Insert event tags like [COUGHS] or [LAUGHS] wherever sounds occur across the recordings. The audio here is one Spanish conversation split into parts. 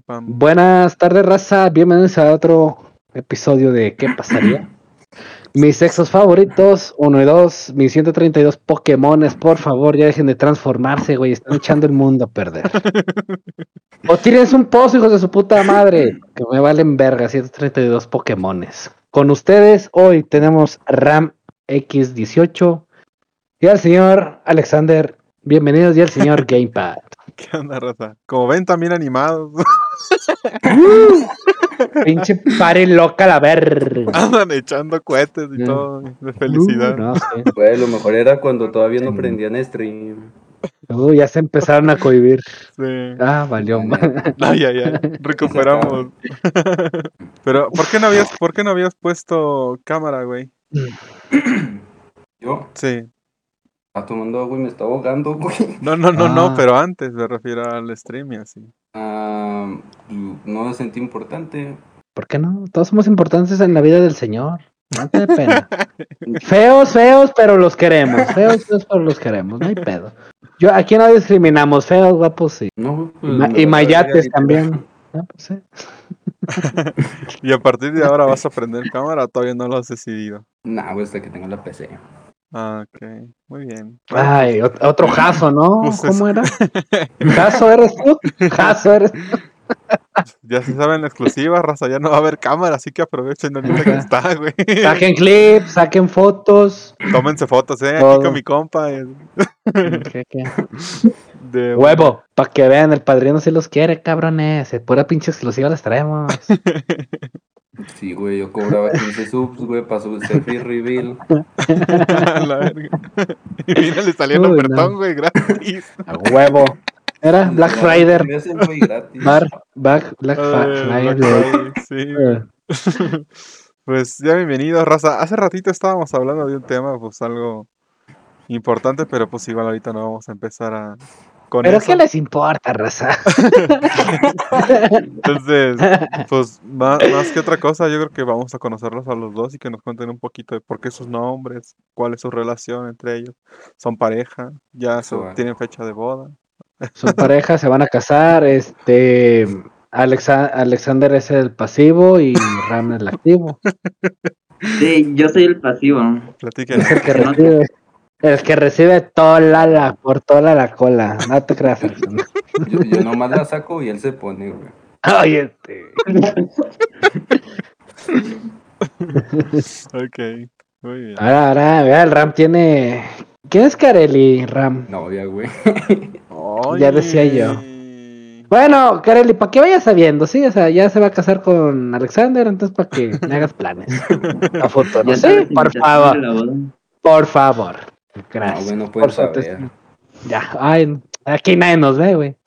Pam. Buenas tardes, raza. Bienvenidos a otro episodio de ¿Qué pasaría? [COUGHS] Mis sexos favoritos, uno y dos, mis 132 Pokémones, por favor, ya dejen de transformarse, güey. Están echando el mundo a perder. [LAUGHS] O tírense un pozo, hijos de su puta madre. Que me valen verga, 132 Pokémones. Con ustedes, hoy tenemos Ram X18 y al señor Alexander. Bienvenidos y al señor [LAUGHS] Gamepad. [LAUGHS] ¿Qué onda, raza? Como ven, también animados. [LAUGHS] Pinche pare loca la verga. [LAUGHS] Andan echando cohetes y todo. De felicidad. Uh, no, sí. Güey, lo mejor era cuando todavía no prendían stream. Uh, ya se empezaron a cohibir. Sí. Ah, valió. ma- Ay, ay, ay. Recuperamos. Pero, ¿por qué no habías, por qué no habías puesto cámara, güey? Yo Sí. Estaba tomando agua y me estaba ahogando, [LAUGHS] güey. No, no, no, Ah. no, pero antes me refiero al stream y así. Ah, no me sentí importante. ¿Por qué no? Todos somos importantes en la vida del Señor. No te dé pena. [LAUGHS] feos, feos, pero los queremos. Feos, feos, pero los queremos. No hay pedo. Yo aquí no discriminamos. Feos, guapos, sí. No, Y, pues, ma- y mayates también. Ah, [LAUGHS] pues sí. Y a partir de ahora vas a prender cámara, todavía no lo has decidido. Nah, güey, hasta que tengo la PC. Ah, ok. Muy bien. Ay, ot- otro [LAUGHS] jaso, ¿no? ¿Cómo era? [LAUGHS] ¿Jaso eres tú? ¿Jaso eres tú? [LAUGHS] ya se saben la exclusiva, raza, ya no va a haber cámara, así que aprovechen ahorita que está, güey. Saquen clips, saquen fotos. Tómense fotos, eh, aquí con mi compa. eh, ¿Qué, qué? De Huevo, para que vean, el padrino si los quiere, cabrones. Pura pinche exclusiva les traemos. Sí, güey, yo cobraba 15 subs, güey, para su selfie reveal. [LAUGHS] la verga. [LAUGHS] Y mira, le salieron Uy, ofertón, no. güey, gratis. [LAUGHS] A huevo. Era Black Friday. Black, Black Ay, Friday. Sí. Pues ya bienvenidos, raza. Hace ratito estábamos hablando de un tema, pues algo importante, pero pues igual ahorita no vamos a empezar a con Pero eso. ¿qué les importa, raza? [LAUGHS] Entonces, [LAUGHS] pues más, más que otra cosa, yo creo que vamos a conocerlos a los dos y que nos cuenten un poquito de por qué sus nombres, cuál es su relación entre ellos. ¿Son pareja? ¿Ya se- Eso. tienen fecha de boda? Son [LAUGHS] parejas, se van a casar. Este. Alexa- Alexander es el pasivo y Ram el activo. Sí, yo soy el pasivo. Platiquen. Es el que recibe. El que recibe toda la, por toda la cola. No te creas. [LAUGHS] Yo, yo nomás la saco y él se pone, güey. Ay, este. [LAUGHS] ok, muy bien. Ahora, ahora, vea, el Ram tiene. ¿Quién es Kareli, Ram? Novia, güey. ya decía yo. Bueno, Kareli, para que vayas sabiendo, sí, o sea, ya se va a casar con Alexander, entonces para que me hagas planes [LAUGHS] a futuro. Ya Sí, por favor, por favor. No, Gracias. güey, no por pueden su saber. Ya, ay, aquí nadie nos ve, güey. [LAUGHS]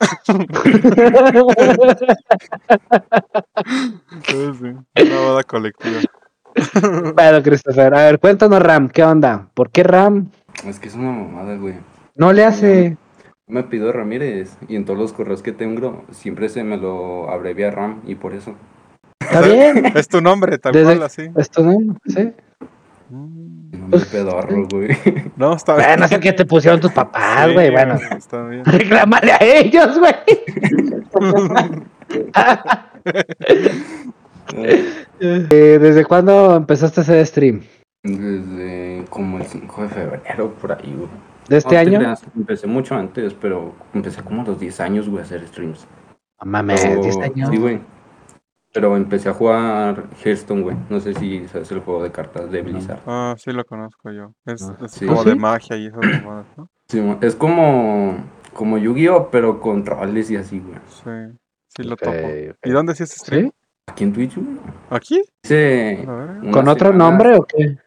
Sí, sí, Una boda colectiva. [LAUGHS] Pero, Christopher, a ver, cuéntanos, Ram, ¿qué onda? ¿Por qué Ram Es que es una mamada, güey. no le hace? Me pido Ramírez y en todos los correos que tengo siempre se me lo abrevia Ram y por eso. Está bien, [LAUGHS] Es tu nombre, tal Desde- cual, así. esto no, sí. Mm, No me pedorro, [LAUGHS] güey. No, está bien. Bueno, sé que te pusieron tus papás, Sí, güey, bueno. Está bien. Reclámale a ellos, güey. [LAUGHS] Eh, ¿Desde cuándo empezaste a hacer stream? Desde como el 5 de febrero, por ahí, güey. ¿De este No te año? creas, Empecé mucho antes, pero empecé como a los 10 años, güey, a hacer streams. No mames, Pero- 10 años. Sí, güey. Pero empecé a jugar Hearthstone, güey. No sé si sabes el juego de cartas de Blizzard. Ah, sí lo conozco yo. Es, Ah, es sí. como ¿Ah, de sí? magia y esas mamadas, ¿no? [CLEARS THROAT] Sí, es como, como Yu-Gi-Oh, pero con troles y así, güey. Sí, sí lo Ok, topo. ok. ¿Y dónde sí es stream? ¿Sí? Aquí en Twitch, güey. ¿Aquí? Hice A ver. una ¿Con otro semana- nombre o qué?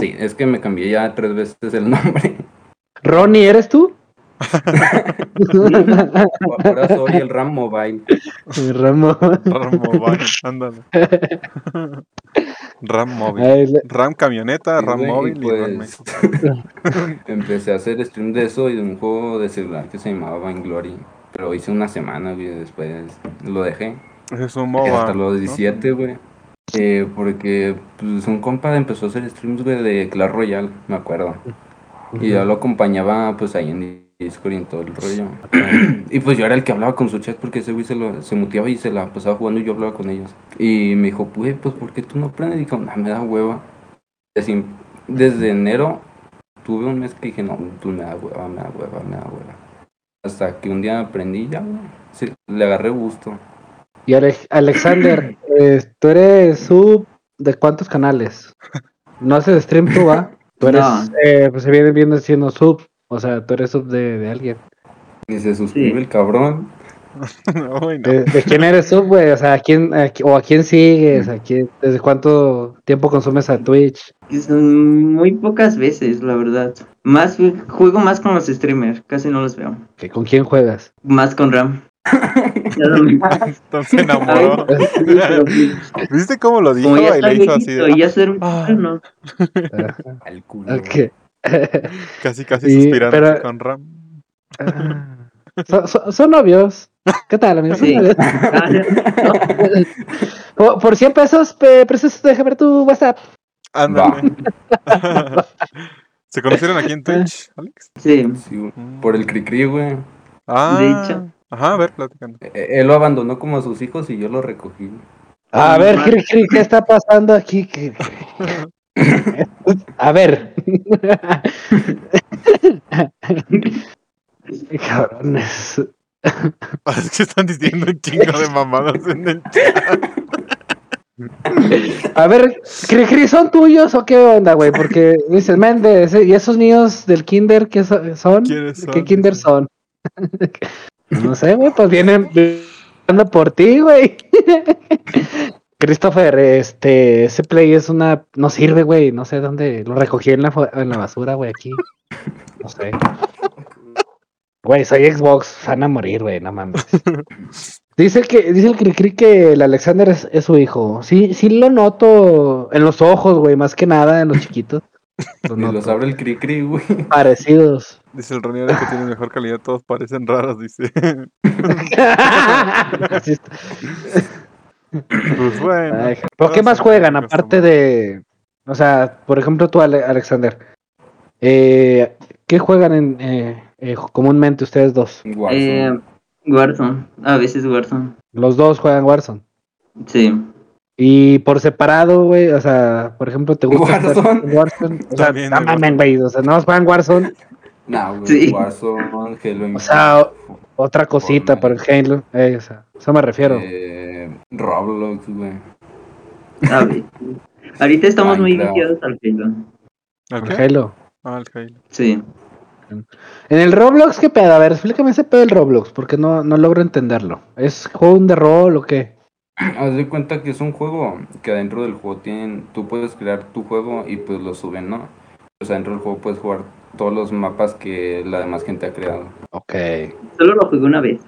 Sí, es que me cambié ya tres veces el [LAUGHS] nombre. Ronnie, ¿eres tú? Soy el Ram Mobile. Ramo. [LAUGHS] RAM Mobile, ándale. RAM móvil. Ay, le- RAM camioneta, Sí, RAM y móvil y RAM pues. [LAUGHS] Empecé a hacer stream de eso y de un juego de celular que se llamaba Vainglory. Pero hice una semana, güey, después lo dejé. Ese es un MOBA. hasta los ¿no? 17, güey. Eh, porque pues, un compa empezó a hacer streams, güey, de Clash Royale, me acuerdo. Y yo lo acompañaba, pues, ahí en Discord y en todo el rollo. [CLEARS THROAT] y pues yo era el que hablaba con su chat porque ese güey se, lo, se muteaba y se la pasaba jugando y yo hablaba con ellos. Y me dijo, pues, pues ¿por qué tú no aprendes? Y dijo, no, me da hueva. Así, desde enero tuve un mes que dije, no, tú me da hueva, me da hueva, me da hueva. Hasta que un día aprendí ya, güey. Sí, le agarré gusto. Y Ale- Alexander, [CLEARS THROAT] eh, tú eres sub de cuántos canales? [LAUGHS] No haces stream tú, ¿va? Tú eres, No. eh, pues se viene viendo siendo sub. O sea, tú eres sub de, de alguien. Y se suscribe Sí. el cabrón. [LAUGHS] No. ¿De, de quién eres sub, güey? O sea, ¿a quién, a o a quién sigues? ¿A quién, ¿Desde cuánto tiempo consumes a Twitch? Son muy pocas veces, la verdad. Más juego más con los streamers, casi no los veo. ¿Que ¿Con quién juegas? Más con Ram. [LAUGHS] Entonces enamoró. [LAUGHS] ¿Viste cómo lo dijo? Y le hizo así. de- ya ser Ah. no. Al culo. Ok. [LAUGHS] Casi, casi Y- suspirando pero- con Ram. Ah. [LAUGHS] Son, son- son novios. ¿Qué tal, amigos? Son Sí. novios. [LAUGHS] Ah, por, por 100 pesos, pe- precios, déjame ver tu WhatsApp. Ándale. ¿Se conocieron aquí en Twitch, Alex? Sí, Sí, güey. por el cri-cri, güey. Ah, De hecho. Ajá, a ver, platicando. Eh, Él lo abandonó como a sus hijos y yo lo recogí. A ver, mal. Cri, Cri, ¿qué está pasando aquí? ¿Qué- [LAUGHS] A ver. [LAUGHS] Cabrones. Es que están diciendo un chingo de mamadas en el A ver, Cri, Cri, ¿son tuyos o qué onda, güey? Porque dices, Méndez, ¿y esos niños del kinder qué so- son? ¿Quiénes ¿Qué son? kinder son? [LAUGHS] no sé, güey, pues vienen anda por ti, güey. Christopher, este, ese play es una, no sirve, güey, no sé dónde, lo recogí en la, en la basura, güey, aquí. No sé. Güey, soy Xbox, van a morir, güey, no mames. [LAUGHS] Dice que, dice el Cricri que el Alexander es, es su hijo. Sí, sí lo noto en los ojos, güey, más que nada en los chiquitos. Lo [LAUGHS] Y los abre el cri-cri, güey. Parecidos. Dice el Ronier que tiene mejor calidad, todos parecen raros, dice. [LAUGHS] Pues bueno. Ay, ¿Pero qué más juegan aparte de, o sea, por ejemplo tú Ale- Alexander, eh, ¿qué juegan en, eh, eh, comúnmente ustedes dos? Warzone. eh, Warzone, a veces Warzone. Los dos juegan Warzone. Sí. Y por separado, güey, o sea, por ejemplo, ¿te gusta Warzone. Warzone? O sea, También no güey, o sea, no juegan Warzone, Nah, güey. Sí. Warzone, Halo O sea, otra cosita para el Halo, eh, o sea, eso me refiero. Eh, Roblox, güey. A ver. Ahorita estamos muy viciados al Halo. ¿El El qué? Halo. Ah, el Halo. Sí. En el Roblox, ¿qué pedo? A ver, explícame ese pedo del Roblox, porque no, no logro entenderlo. ¿Es juego de rol o qué? [CLEARS THROAT] Haz de cuenta que es un juego que adentro del juego tienen, tú puedes crear tu juego y pues lo suben, ¿no? O sea, dentro del juego puedes jugar todos los mapas que la demás gente ha creado. Ok. Solo lo jugué una vez.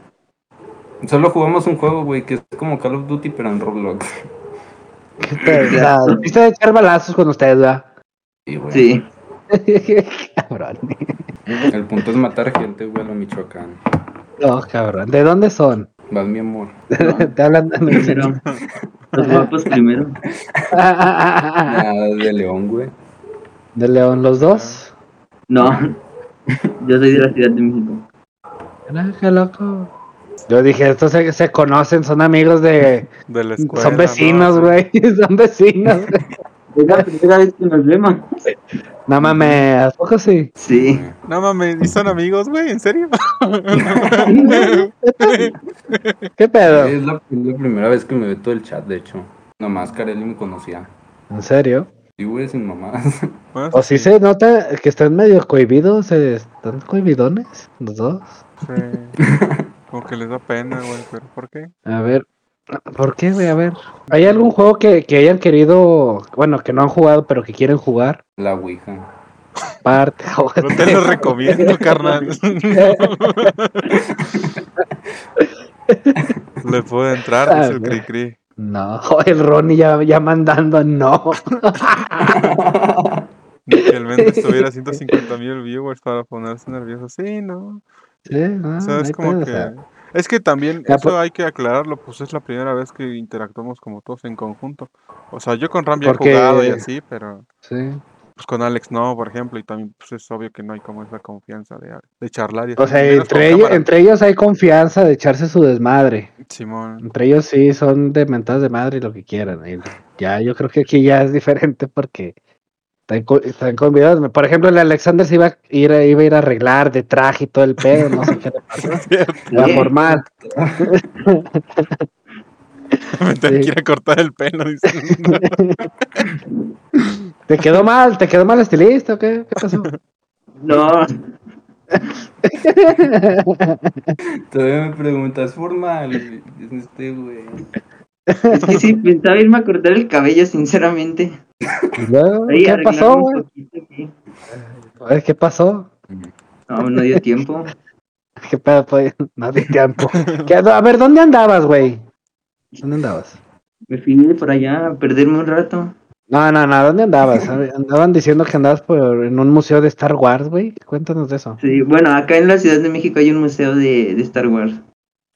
Solo jugamos un juego, güey, que es como Call of Duty, pero en Roblox. ¿Qué sea, [LAUGHS] ¿viste de echar balazos con ustedes, ¿verdad? Sí, güey. Sí. [LAUGHS] cabrón. El punto es matar gente, güey, a lo Michoacán. No, cabrón. ¿De dónde son? Vas, mi amor. [LAUGHS] Te hablan de Primero. Los guapos primero. Ah, de León, güey. ¿De León los dos? No. [LAUGHS] Yo soy de la Ciudad de México. Qué loco. Yo dije, estos se, se conocen, son amigos de... De la escuela. son ¿no? vecinos, güey. [LAUGHS] Son vecinos. güey. [LAUGHS] Es la primera vez que nos vemos. No mames, ¿a poco sí? Sí. No mames, ¿y son amigos, güey? ¿En serio? ¿Qué pedo? Es la, es la primera vez que me ve todo el chat, de hecho. Nomás Kareli me conocía. ¿En serio? Y güey, sin mamás. Bueno, [LAUGHS] O sí se nota que están medio cohibidos, eh, están cohibidones los dos. sí. Como que les da pena, güey, pero ¿por qué? A ver, ¿por qué, güey? A ver. ¿Hay algún juego que, que hayan querido, bueno, que no han jugado, pero que quieren jugar? La Ouija. Parte. [LAUGHS] No te lo recomiendo, [LAUGHS] carnal. Le puedo entrar, Ah, dice el güey. No, [LAUGHS] el Ronnie ya, ya mandando, no. [LAUGHS] Que el Méndez tuviera 150 mil viewers para ponerse nervioso. Sí, no. Sí, no, O sea, es como pedo, o que. sea, Es que también, Ya, eso pues- hay que aclararlo, pues es la primera vez que interactuamos como todos en conjunto. O sea, yo con Ram ya he jugado y así, pero sí. Pues con Alex no, por ejemplo, y también pues, es obvio que no hay como esa confianza de, de charlar. Y O sea, entre ellos, entre ellos hay confianza de echarse su desmadre. Simón. Entre ellos sí son de mentadas de madre y lo que quieran. y ya, yo creo que aquí ya es diferente porque están, están convidados. Por ejemplo, el Alexander se iba a ir, a- iba a ir a arreglar de traje y todo el pedo, no sé qué le pasó. [LAUGHS] Formal. [LAUGHS] Me tengo Sí. que ir a cortar el pelo. dice. [LAUGHS] ¿Te quedó mal? ¿Te quedó mal estilista o qué? ¿Qué pasó? [LAUGHS] No, Todavía me preguntas, formal. Este, güey. es que sí, pensaba irme a cortar el cabello, sinceramente. Ahí, ¿Qué pasó, güey? poquito, sí. A ver, ¿Qué pasó? No, no dio tiempo. [LAUGHS] ¿Qué pedo? pues? No di tiempo. ¿Qué- A ver, ¿dónde andabas, güey? ¿Dónde andabas? Me fui por allá a perderme un rato. No, no, no, ¿dónde andabas? [LAUGHS] Andaban diciendo que andabas por, en un museo de Star Wars, güey. Cuéntanos de eso. Sí, bueno, acá en la Ciudad de México hay un museo de, de Star Wars.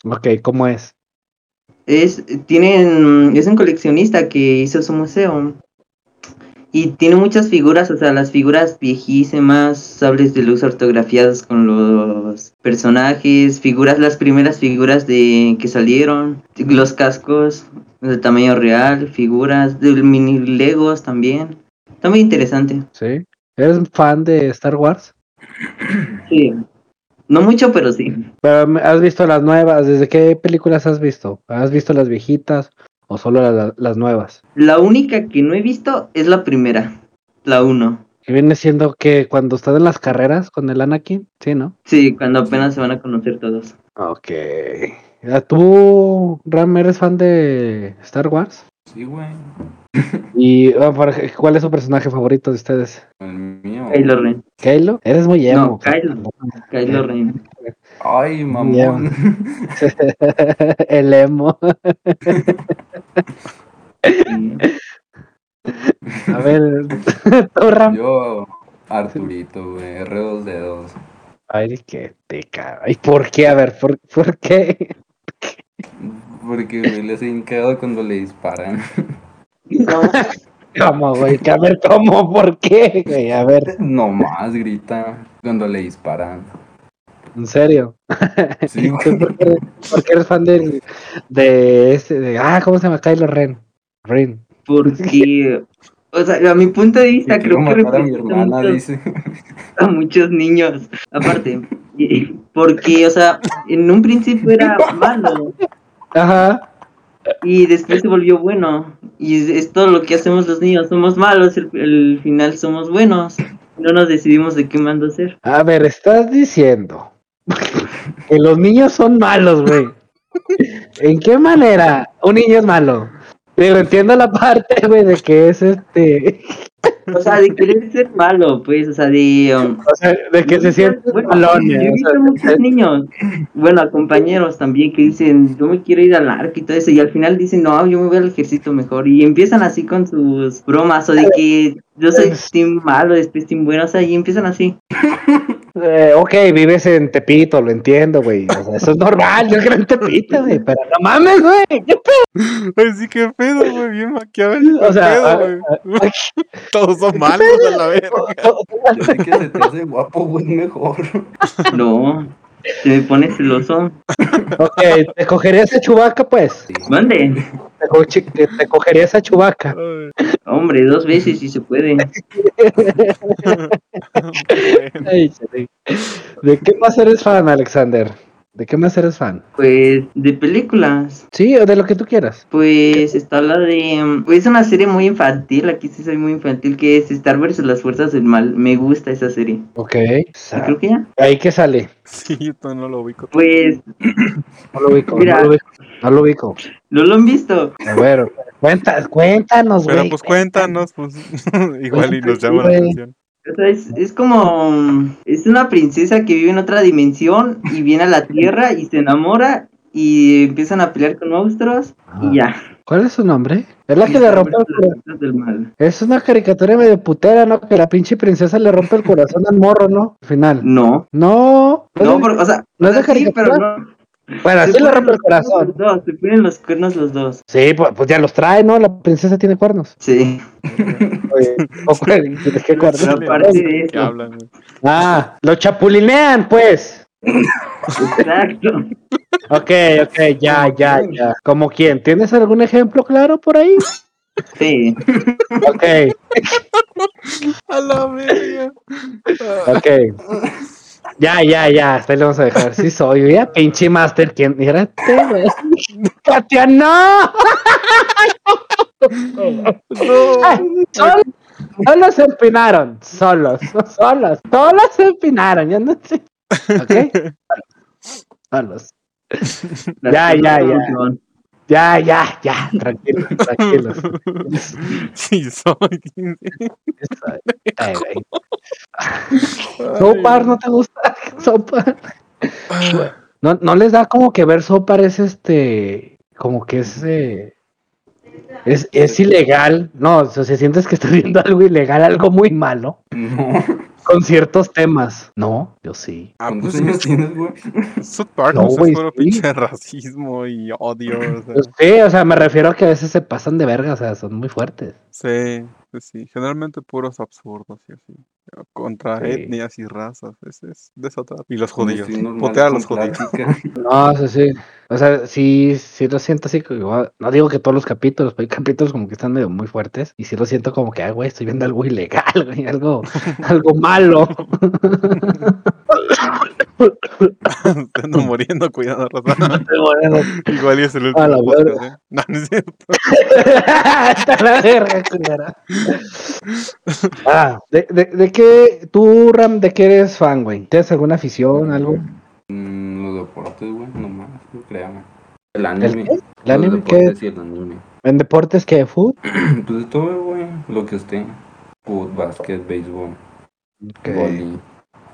Ok, ¿cómo es? Es, tienen, es un coleccionista que hizo su museo. Y tiene muchas figuras, o sea, las figuras viejísimas, sables de luz ortografiados con los personajes, figuras, las primeras figuras de que salieron, los cascos de tamaño real, figuras de mini Legos también. Está muy interesante. ¿Sí? ¿Eres fan de Star Wars? Sí. No mucho, pero sí. Pero ¿has visto las nuevas? ¿Desde qué películas has visto? ¿Has visto las viejitas o solo la- las nuevas? La única que no he visto es la primera, la uno. Que viene siendo que cuando están en las carreras con el Anakin, sí, ¿no? Sí, cuando apenas se van a conocer todos. Ok. Ah, ¿Tú, Ram, eres fan de Star Wars? Sí, güey. ¿Y ah, cuál es su personaje favorito de ustedes? El mío. Kylo Ren. ¿Kylo? Eres muy emo. No, Kylo. Kylo Ren. Ay, mamón. [LAUGHS] el emo. A ver, Ram. Yo, Arturito, güey. R2D2. Ay, que te cago. ¿Y por qué? A ver, ¿por, por qué? [LAUGHS] Porque, güey, les he hincado cuando le disparan. No, ¿Cómo, güey? A ver, ¿cómo? ¿Por qué? güey? A ver, No más grita cuando le disparan. en serio. Sí, ¿Tú [LAUGHS] güey. ¿Por qué, por qué eres fan del, de ese? De, ah, ¿cómo se llama? Kylo Ren. Ren. porque, o sea, a mi punto de vista, creo que matar a mi representa hermana, mucho- dice. [LAUGHS] a muchos niños. Aparte, porque, o sea, en un principio era malo Ajá. y después se volvió bueno. Y es, todo lo que hacemos los niños. Somos malos, el, el final somos buenos. No nos decidimos de qué mando ser. A ver, estás diciendo [LAUGHS] que los niños son malos, güey. ¿En qué manera un niño es malo? Pero entiendo la [LAUGHS] parte, güey, de que es este. O sea, de querer ser malo, pues, o sea, de... um, O sea, de que se sienten Bueno, malones. Yo he o visto sea, muchos niños, bueno, a compañeros también que dicen, yo me quiero ir al arco y todo eso, y al final dicen, no, yo me voy al ejército mejor, y empiezan así con sus bromas, o de que yo soy team malo, después team bueno, o sea, y empiezan así. [LAUGHS] Eh, ok, vives en Tepito, lo entiendo, güey. O sea, eso es normal, yo creo en Tepito, güey. Pero no mames, güey. ¿qué Ay, sí, qué pedo, güey. Bien maquiavélico. O sea, pedo, a- güey. a- [LAUGHS] Todos son malos a la verga. Yo sé que se te hace guapo, güey, mejor. No, me pone celoso. Ok, ¿te cogerías a Chubaca, pues? Mande, ¿Te, co- te, cogerías a Chubaca? Hombre, dos veces si se puede. [LAUGHS] ¿De qué más eres fan, Alexander? ¿De qué más eres fan? Pues, de películas. Sí, o de lo que tú quieras. Pues está la de. Pues una serie muy infantil, aquí sí soy muy infantil, que es Star vs. las Fuerzas del Mal. Me gusta esa serie. Ok. Creo que ya. ¿Ahí qué sale? Sí, yo todavía no lo ubico. Pues, [CLEARS THROAT] No lo ubico, Mira. no lo ubico. No lo ubico. ¿no lo han visto? A ver, cuenta, cuéntanos, güey. Pero pues cuéntanos, pues. [LAUGHS] Igual y nos llama la atención. O sea, es, es como. Es una princesa que vive en otra dimensión y viene a la Tierra y se enamora y empiezan a pelear con monstruos y ya. ¿Cuál es su nombre? Es la que le rompe el del Mal. Es una caricatura medio putera, ¿no? Que la pinche princesa le rompe el corazón al morro, ¿no? Al final. No. No. No, por- o sea, ¿No o es de sí, pero caricatura? no. Bueno, así le rompe el corazón. los dos, se ponen los cuernos los dos. Sí, pues, pues ya los trae, ¿no? La princesa tiene cuernos. Sí. Oye. [LAUGHS] ¿De qué cuernos? Pero aparte de ¿Qué eso. hablan, güey? Ah, lo chapulinean, pues. Exacto. Ok, ok, ya, ya, ya. ¿Como quién? ¿Tienes algún ejemplo claro por ahí? Sí. Ok, [LAUGHS] A la verga. ok. Ya, ya, ya, hasta ahí le vamos a dejar. Sí soy, ya, pinche master, ¿quién? Mírate, güey. Katia, no. Ay, Solos, solos se empinaron, solos, solos, solos se empinaron, ya no sé. ¿Ok? [LAUGHS] Solos. Ya, ya, ya. Ya, ya, ya, tranquilos, tranquilos. [LAUGHS] Sí, soy. Sopar, ¿no te gusta? Sopar. No, no les da como que ver Sopar es este, como que es, eh, es, es ilegal. No, o sea, si sientes que estás viendo algo ilegal, algo muy malo, No. Con ciertos temas. No, yo sí. Ah, ¿Cuántos pues años tienes, güey? [LAUGHS] South Park No, no, güey, es puro sí. pinche racismo y odio. O sea, Pues sí, o sea, me refiero a que a veces se pasan de verga, o sea, son muy fuertes. sí, sí, sí. Generalmente puros absurdos y así. Contra Sí. etnias y razas. Ese es de eso trata. Y los judíos. a con los judíos. [LAUGHS] [LAUGHS] No, sí, sí. O sea, sí, sí lo siento así. como igual- No digo que todos los capítulos, pero hay capítulos como que están medio muy fuertes. Y sí lo siento como que, ah, güey, estoy viendo algo ilegal, güey, algo, [LAUGHS] algo malo. Se ando muriendo cuidando raza. Bueno, [LAUGHS] Igual y es el A la último podcast, ¿eh? No, no es cierto. [LAUGHS] Está la verga, culera. Ah, ¿de, de, de qué, tú, Ram, de qué eres fan, güey? ¿Tienes alguna afición, algo? Mm, los deportes, güey, nomás, no créame. El anime. qué? ¿El Los anime qué? y el anime. ¿En deportes qué? ¿Food? [CLEARS THROAT] Pues todo, güey, lo que esté. Fútbol, básquet, béisbol, vóley,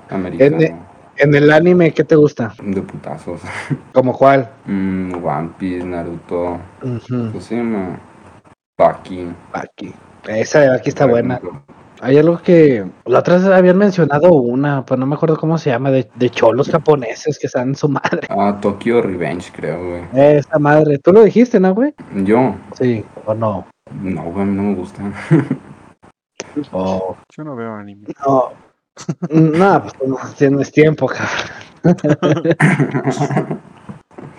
americano, En el anime, ¿qué te gusta? de putazos. [LAUGHS] ¿Como cuál? Mm, One Piece, Naruto, ¿cómo se llama? Baki. Aquí. Esa de aquí está buena. Hay algo que la otra vez habían mencionado una, pero no me acuerdo cómo se llama, de, de cholos japoneses que están en su madre. Ah, Tokyo Revenge, creo, güey. Esa madre, tú lo dijiste, ¿no, güey? Yo, Sí, o no. no, güey, a mí no me gusta. [LAUGHS] O Yo no veo anime. no. No, pues no tienes tiempo, cabrón. [LAUGHS]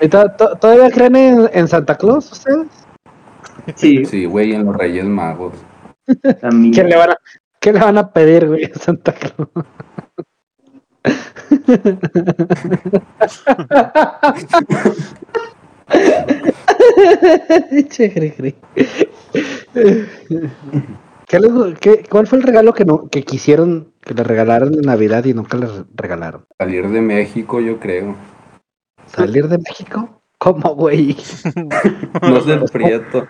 ¿Y to- to- ¿Todavía creen en, en Santa Claus ustedes? Sí, Sí, güey, en los Reyes Magos. también. ¿Qué le van a, qué le van a pedir, güey, a Santa Claus? [LAUGHS] [LAUGHS] Che, cri, cri. ¿Qué les qué- ¿Cuál fue el regalo que no que quisieron que le regalaran en Navidad y nunca les regalaron? Salir de México, yo creo. ¿Salir de México? ¿Cómo, güey? [LAUGHS] No ser prieto.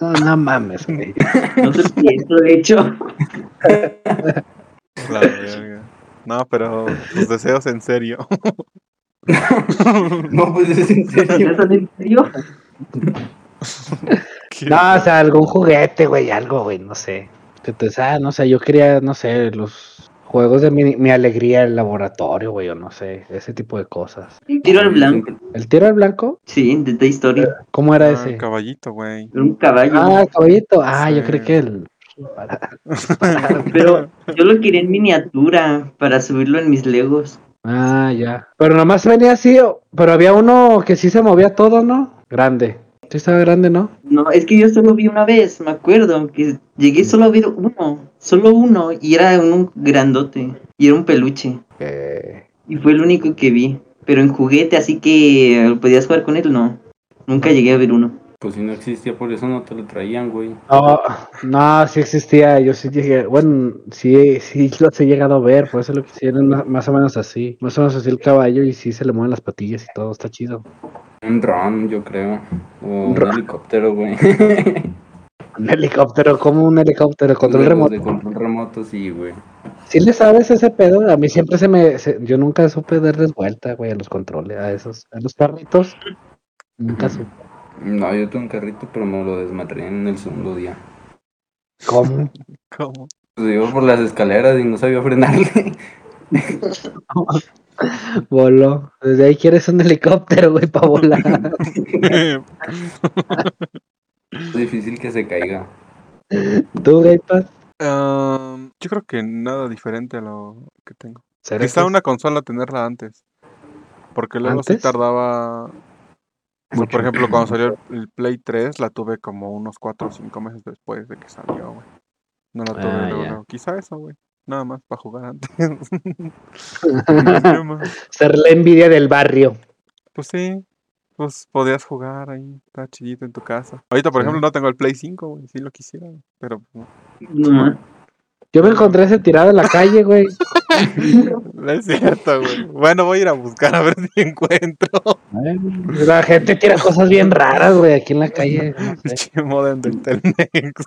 No, no mames, güey. [LAUGHS] No sé si esto, de hecho. No, pero tus deseos en serio. [LAUGHS] No, pues es en serio. ¿Eso en serio? ¿Qué? No, o sea, algún juguete, güey, algo, güey, no sé. Entonces, ah, no sé, yo quería, no sé, los juegos de mi, mi alegría, el laboratorio, güey, o no sé, ese tipo de cosas. Tiro al blanco. ¿El tiro al blanco? Sí, de Toy Story. ¿Cómo era Ah, ese? caballito, güey. Un caballo. Ah, el caballito. Ah, yo Sí. creí que el. [LAUGHS] Pero yo lo quería en miniatura para subirlo en mis Legos. Ah, ya. Pero nomás venía así, o- pero había uno que sí se movía todo, ¿no? Grande. Sí estaba grande, ¿no? No, es que yo solo vi una vez, me acuerdo, que llegué solo a ver uno, solo uno, y era un grandote, y era un peluche, Eh, y fue el único que vi. Pero en juguete, así que podías jugar con él, no. Nunca llegué a ver uno. Pues si no existía, por eso no te lo traían, güey. No, no, sí existía, yo sí llegué, bueno, sí, sí los he llegado a ver, por eso lo quisieron más o menos así, más o menos así el caballo y sí se le mueven las patillas y todo, está chido. Un dron, yo creo. O un helicóptero, güey. [LAUGHS] Un helicóptero, como un helicóptero, control remoto. De control remoto, sí, güey. ¿Sí le sabes ese pedo? A mí siempre se me, se- yo nunca supe darles vuelta, güey, a los controles, a esos, a los carritos, nunca supe. No, yo tuve un carrito, pero me lo desmadré en el segundo día. ¿Cómo? ¿Cómo? Pues iba por las escaleras y no sabía frenarle. [LAUGHS] Voló. Desde ahí quieres un helicóptero, güey, para volar. Es [LAUGHS] difícil que se caiga. ¿Tú, Gamepad? Am, yo creo que nada diferente a lo que tengo. ¿Será Quizá que- una consola tenerla antes. Porque luego sí ¿Antes? tardaba. Por ejemplo, [CLEARS THROAT] cuando salió el- Play 3, la tuve como unos 4 o 5 meses después de que salió, güey. No la tuve Ah, luego. Quizá eso, güey. Nada más para jugar antes. [LAUGHS] Ser la envidia del barrio. pues sí. Pues podías jugar ahí, está chidito en tu casa. Ahorita, por Sí. ejemplo, no tengo el Play 5, güey. Sí lo quisiera, pero no. No. Yo me encontré ese tirado en la calle, güey. [LAUGHS] No es cierto, güey. Bueno, voy a ir a buscar a ver [LAUGHS] si encuentro. La gente tira cosas bien raras, güey, aquí en la calle. [LAUGHS] Pinche modem del Telmex.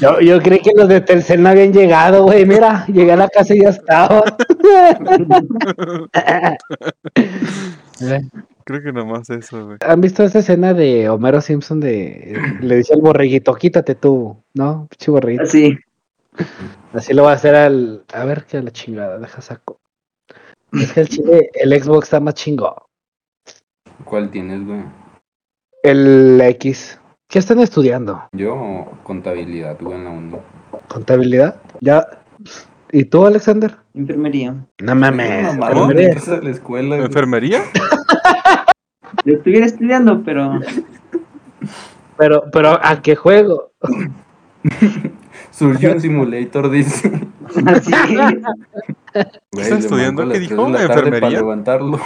Yo, yo creí que los de Telcel no habían llegado, güey. Mira, llegué a la casa y ya estaba. Creo que nomás eso, güey. ¿Han visto esa escena de Homero Simpson de le dice al borreguito, quítate tú, ¿no? Borreguito. Así. Así lo va a hacer al. A ver qué a la chingada, deja saco. Es que el chile, el Xbox está más chingón. ¿Cuál tienes, güey? El X. ¿Qué están estudiando? Yo, contabilidad, güey, en la onda. ¿Contabilidad? Ya. ¿Y tú, Alexander? Enfermería. No mames. Mamá, ¿cómo? ¿dónde entras a la escuela, güey? ¿Enfermería? Yo estuviera estudiando, pero. Pero, pero, ¿a qué juego? Surgió un simulator, dice. Así. Güey, está le estudiando? ¿Qué dijo? la ¿Enfermería? Para levantarlo.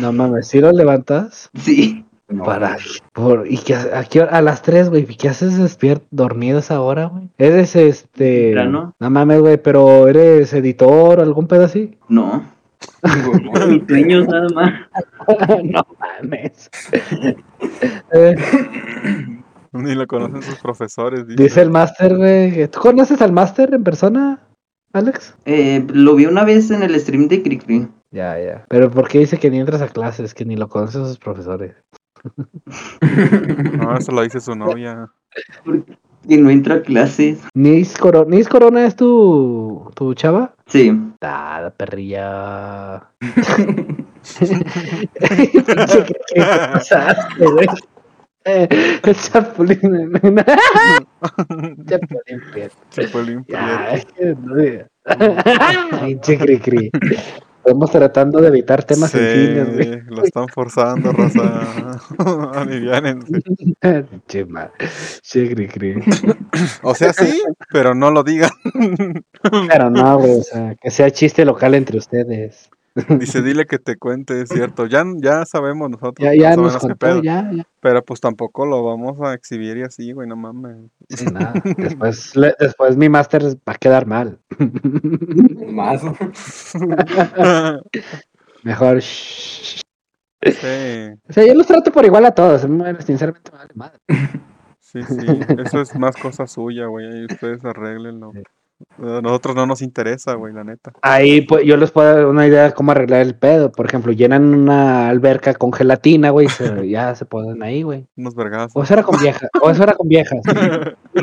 No mames, ¿sí lo levantas? Sí. No, Para. Por, ¿Y qué, a, qué hora? A las 3, güey. ¿Qué haces despierto, dormido esa hora, güey? Eres este. No mames, güey, pero eres editor o algún pedo así. No. Mis [LAUGHS] sueños nada más. [LAUGHS] no mames. [LAUGHS] Ni lo conocen sus profesores. dice el máster, güey. ¿Tú conoces al máster en persona, Alex? Eh, lo vi una vez en el stream de Cricri. Ya, ya. Pero ¿por qué dice que ni entras a clases? Que ni lo conocen sus profesores. No, eso lo dice su novia. Y no entro a clases. ¿Nis, Coro- Nis Corona es tu, tu chava? Sí. Ah, la perrilla. ¿Qué pasaste, güey? Eh, El chapulín. chapulín, prieto. Chapulín Ya, Prieto. es que no [LAUGHS] Pinche cri cri. Estamos tratando de evitar temas Sí, sensibles, güey. lo están forzando, Rosa. [LAUGHS] Aliviánense. [LAUGHS] Pinche ma- Che. O sea, sí, pero no lo digan. Pero no, güey, o sea, [LAUGHS] que sea chiste local entre ustedes. Dice, dile que te cuente, es cierto. Ya, ya sabemos nosotros. Ya, ya nos contó, pedo, ya, ya. Pero pues tampoco lo vamos a exhibir y así, güey, no mames. Sí, nada. Después, le- después mi máster va a quedar mal. Más. [LAUGHS] Mejor. Sí, O sea, yo los trato por igual a todos. Sinceramente, me vale madre. sí, sí. Eso es más cosa suya, güey. Ahí ustedes arreglenlo. A nosotros no nos interesa, güey, la neta. Ahí pues, yo les puedo dar una idea de cómo arreglar el pedo. Por ejemplo, llenan una alberca con gelatina, güey, se- [LAUGHS] ya se ponen ahí, güey. Unos vergazos. O eso era con viejas. O eso era con viejas. [LAUGHS]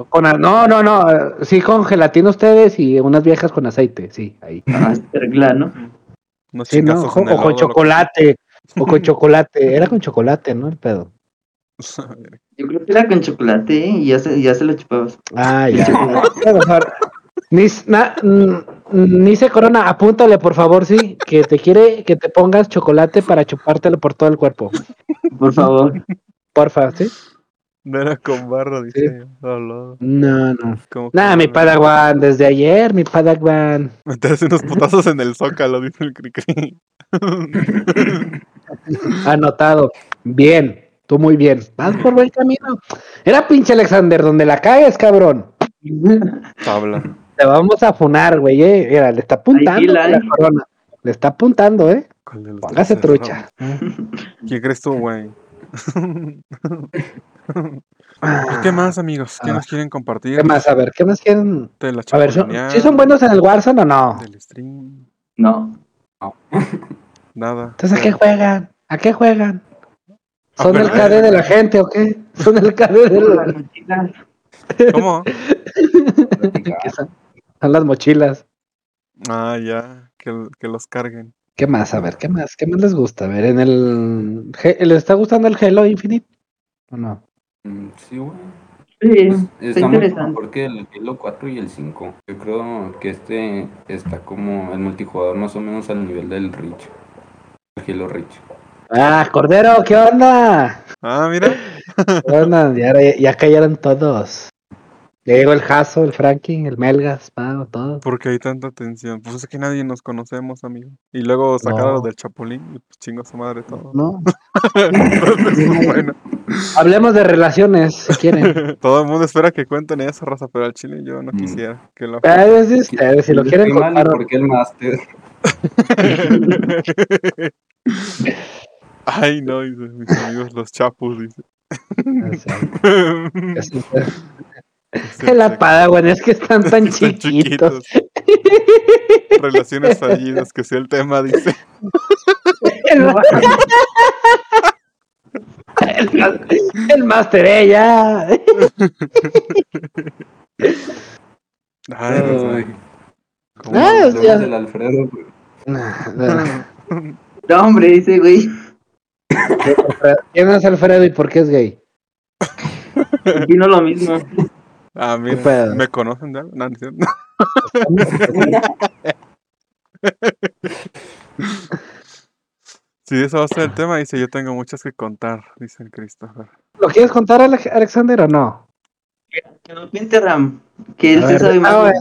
O con no, no, no. Sí, con gelatina ustedes y unas viejas con aceite. Sí, ahí. Ah, o, con chocolate. O con [LAUGHS] chocolate. Era con chocolate, ¿no? El pedo. [LAUGHS] Yo creo que era con chocolate ¿eh? y ya se, ya se lo chupabas. Ah, [LAUGHS] ya. Nis- na- Nice Corona, apúntale por favor, sí, que te quiere que te pongas chocolate para chupártelo por todo el cuerpo. Por favor. Porfa, ¿sí? No era con barro, dice. No, no, Nada, mi. Padawan, desde ayer, mi Padawan. Meterse unos putazos en el zócalo, dice el cri [LAUGHS] Anotado. Bien, tú muy bien. Vas por buen camino. Era pinche Alexander, donde la caes, cabrón. Tabla. Te vamos a funar, güey. Eh. Mira, le está apuntando fila, la corona. Le está apuntando, ¿eh? ¿Cuál de los Póngase tres cerró? trucha. ¿Quién crees tú, güey? ¿Qué más, amigos? ¿Qué Ah. nos quieren compartir? ¿Qué más? A ver, ¿qué más quieren? De la A ver, ¿son, ¿sí son buenos en el Warzone o no? Del stream. No. Nada. Entonces, ¿a qué juegan? ¿A qué juegan? A ¿Son el. KD de la gente o qué? ¿Son el KD de la ¿Cómo? [LAUGHS] ¿Qué son? Son las mochilas. Ah, ya, que, que los carguen. ¿Qué más? A ver, ¿qué más? ¿Qué más les gusta? A ver, en el... ¿Les está gustando el Halo Infinite? ¿O no? Mm, Sí, güey. Sí, Pues, está interesante. mejor que el Halo 4 y el 5. Yo creo que este está como el multijugador más o menos al nivel del Reach. El Halo Reach. Ah, Cordero, ¿qué onda? Ah, mira. [LAUGHS] ¿Qué onda? Ya, ya cayeron todos. Ya llegó el Jaso, el Frankie, el Melgas, Pau, todos. ¿Por qué hay tanta tensión? Pues es que nadie nos conocemos, amigo. Y luego sacaron No. lo del Chapulín y pues chingo a su madre todo. No. [LAUGHS] Entonces, [LAUGHS] bueno, Hablemos de relaciones, si quieren. todo el mundo espera que cuenten eso, raza, pero al chile yo no Mm. quisiera que lo Ah, si lo quieren estoy mal, ¿y contar. ¿Por qué el Master? Ay, no, dice mis amigos los chapus, dice. La [LAUGHS] Padawan, es que están tan están chiquitos. Relaciones [LAUGHS] fallidas, que sea el tema, dice. El, [LAUGHS] el, el Master, ya. Ay, mío. ¿cómo Ah, Alfredo, güey? No, hombre, dice, güey. ¿Quién es Alfredo y por qué es gay? Opino lo mismo. Ah, mira, pedo? ¿me conocen? No, no cierto. Si eso va a ser el tema, dice, yo tengo muchas que contar, dice el Christopher. ¿Lo quieres contar, Ale- Alexander, o no? Que nos cuente Ram, que él A se ver, sabe más a ver,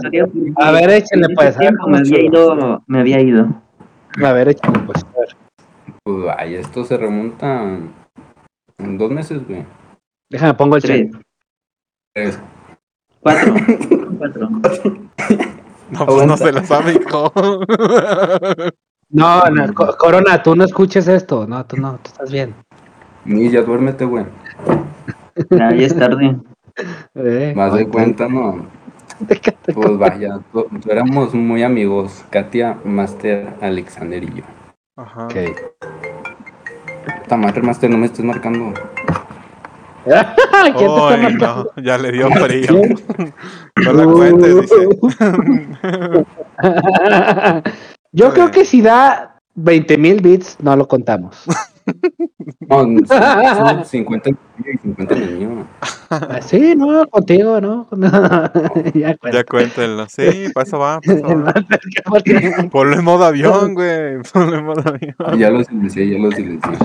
a ver, échenle, pues, a ver tiempo me había ido, me había ido. A ver, échale, pues. a ver. Pues vaya, esto se remonta en dos meses, güey. Déjame, pongo el Tres, chat. Tres. cuatro, [LAUGHS] cuatro. No, pues no se la sabe, hijo. No, no, Co- Corona, tú no escuches esto. No, tú no, tú estás bien. Ni ya duérmete, güey. Ya, ya es tarde. Eh, Más de cuenta, no. [LAUGHS] Pues vaya, tú- tú éramos muy amigos, Katia, Master, Alexander y yo. Ajá. Ok. Puta madre, Master, no me estés marcando. [LAUGHS] ¿Quién te está Ay, marcando? no, ya le dio frío. No la cuentes, dice. [LAUGHS] Yo creo que si da 20 mil bits, no lo contamos. [LAUGHS] [LAUGHS] No, son- son 50 en el mío y 50 en el mío. Ah, Sí, no, contigo, ¿no? [LAUGHS] ya Ya cuenta. cuéntenlo. Sí, para eso va. [LAUGHS] para eso va. Ponlo en modo avión, güey. Ponlo en modo avión. Ya lo silencié, ya lo silencié.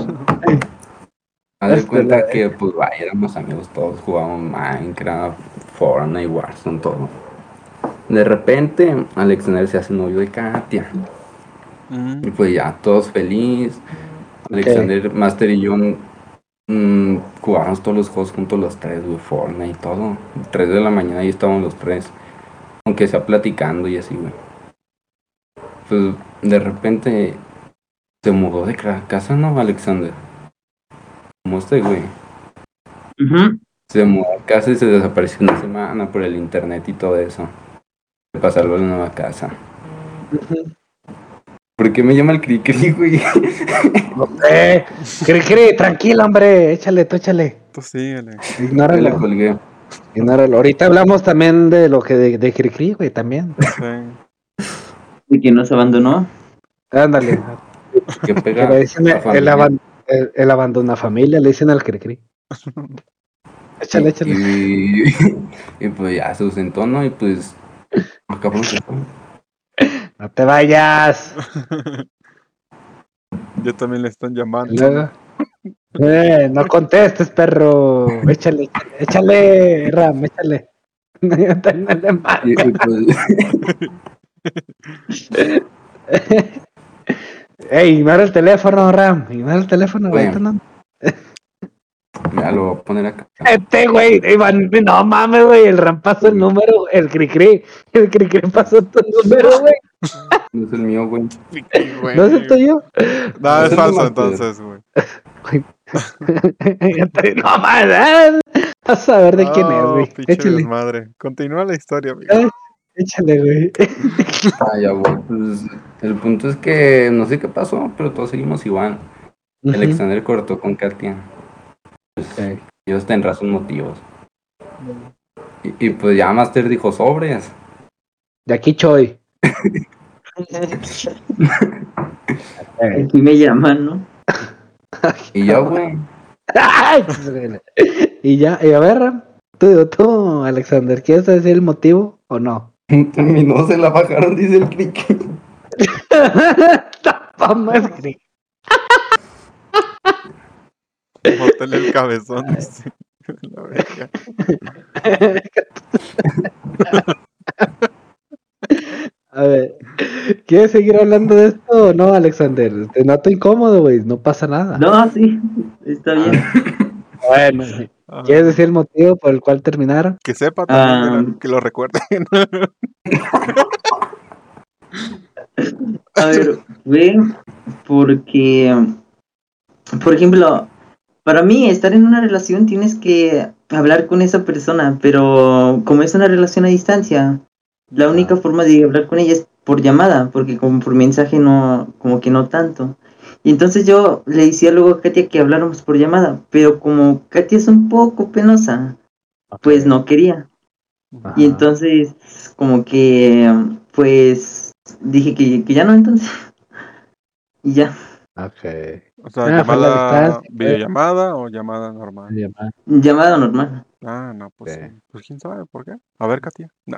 Haz de cuenta que, pues, vaya, éramos amigos todos, jugábamos Minecraft, Fortnite, Warzone, todo. De repente, Alexander se hace novio de Katia. Y pues ya, todos felices. Alexander, Master y yo mm, jugábamos todos los juegos juntos los tres, güey, Fortnite y todo. Tres de la mañana ahí estábamos los tres. Aunque sea platicando y así, güey. Pues de repente se mudó de ca- casa, ¿no, Alexander? Como este, güey. Se mudó a casa y se desapareció una semana por el internet y todo eso. De pasarlo a la nueva casa. ¿Por qué me llama el cri cri, [LAUGHS] güey? No sé. Cri, cri, tranquilo, hombre. Échale, tú échale. tú síguele. Ignóralo. colgué. Ignóralo. Ahorita hablamos también de lo que de, de Cricri, güey, también. Sí. De que nos abandonó. Ándale. Que [LAUGHS] pega. le dicen el, aban- el, el abandona familia, le dicen al Cricri. Échale, échale. Y, [LAUGHS] y pues ya se ausentó, ¿no? Y pues. Acabamos. No te vayas. [LAUGHS] Yo también le están llamando. Eh, no contestes, perro. Échale, échale, Ram, échale. No. Y, y pues. [LAUGHS] Ey, ignora el teléfono, Ram. Ignora el teléfono, güey. Bueno. Ya lo voy a poner acá. Este, güey, Iván, no mames, güey. El Ram pasó el número, el Cricri. El Cricri pasó tu número, güey. No es el mío, güey. ¿No es el tuyo? No, es falso entonces, güey. [LAUGHS] no mames. Vas a ver de quién es, güey. Échale, desmadre. Continúa la historia, amigo. Ay. échale, güey. [LAUGHS] Ah, ya, güey. Pues el punto es que no sé qué pasó, pero todos seguimos igual. Alexander cortó con Katia. Pues, Ok. ellos tendrán sus motivos. Y, y pues ya Master dijo sobres. De aquí Choy. Eh, Aquí me llaman, ¿no? Y ya, güey. y ya, y a ver, tú, tú, Alexander, ¿quieres decir el motivo o no? [LAUGHS] Terminó, se la bajaron, dice el crick. Tapa más gris. Bótale el cabezón. dice. [LAUGHS] La verga. [LAUGHS] A ver, ¿quieres seguir hablando de esto o no, Alexander? Te noto incómodo, güey, no pasa nada. No, sí, está bien. Bueno, Ah, ¿quieres decir el motivo por el cual terminaron? Que sepa también, Ah. que lo recuerden. [LAUGHS] A ver, fue porque, por ejemplo, para mí estar en una relación tienes que hablar con esa persona, pero como es una relación a distancia, la única forma de hablar con ella es por llamada, porque como por mensaje no, como que no tanto. Y entonces yo le decía luego a Katia que habláramos por llamada, pero como Katia es un poco penosa, pues no quería. Ajá. Y entonces, como que, pues, dije que, que ya no, entonces. [LAUGHS] Y ya, Ok. O sea, Ah, llamada, videollamada o llamada normal. Llamada. llamada normal. Ah, no, pues, sí. pues quién sabe por qué. A ver, Katia. No,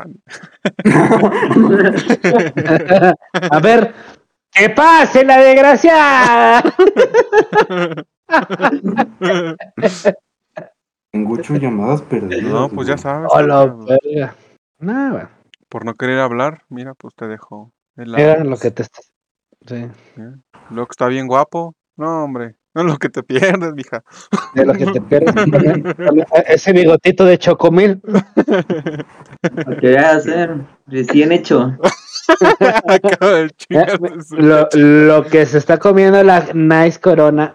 [LAUGHS] A ver, ¡que pase la desgracia! [LAUGHS] Tengo ocho llamadas perdidas. no, pues ya sabes. Hola, bueno, por no querer hablar, mira, pues te dejo. el era lo que te estás. Sí, Luego que está bien guapo. No, hombre. No es lo que te pierdes, mija. de lo que te pierdes. [LAUGHS] Ese bigotito de chocomil. Lo que voy a hacer, recién hecho. Acaba de Eh, Lo, lo que se está comiendo la Nice Corona.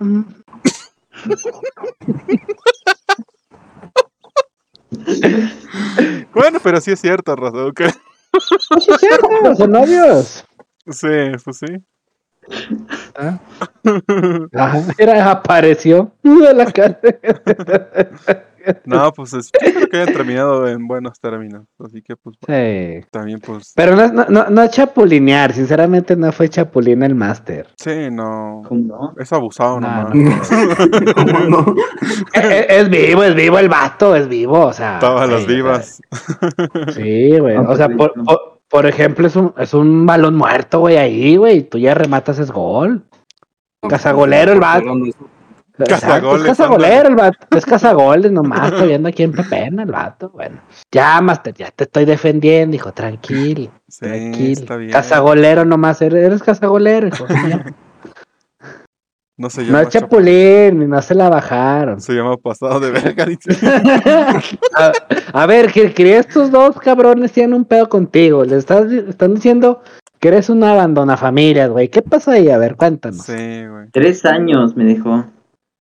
Bueno, pero sí es cierto, que- Pues sí, es cierto, son novios. Sí, pues sí. Ah, [LAUGHS] Mira, apareció de la cara. No, pues es- yo creo que hayan terminado en buenos términos. Así que, pues, Sí. también, pues, Pero no, no, no, chapulinear, sinceramente no fue chapulín el máster. sí, no. ¿Cómo no? Es abusado No, nomás. [LAUGHS] ¿Cómo no? Es, vivo, es vivo el vato, es vivo, o sea. Todas las vivas. Sí, güey. Ah, O sea, por, perfecto. por, por ejemplo, es un, es un balón muerto, güey, ahí, güey. Tú ya rematas es gol. Cazagolero el vato. Cazagoles, Es cazagolero el vato. Es cazagoles nomás. [LAUGHS] Estoy viendo aquí en Pepena el vato. Bueno, ya, Master, ya te estoy defendiendo, hijo. Tranquilo. Sí, tranquilo. está bien. Cazagolero nomás. Eres, eres cazagolero, hijo. [LAUGHS] No se No llama es chapulín, y no se la bajaron. Se llama pasado de verga, [LAUGHS] a, a ver, que, que estos dos cabrones tienen un pedo contigo. Le estás, están diciendo que eres una abandona familias, güey. ¿Qué pasa ahí? A ver, cuéntanos. Sí, güey. Tres años me dejó.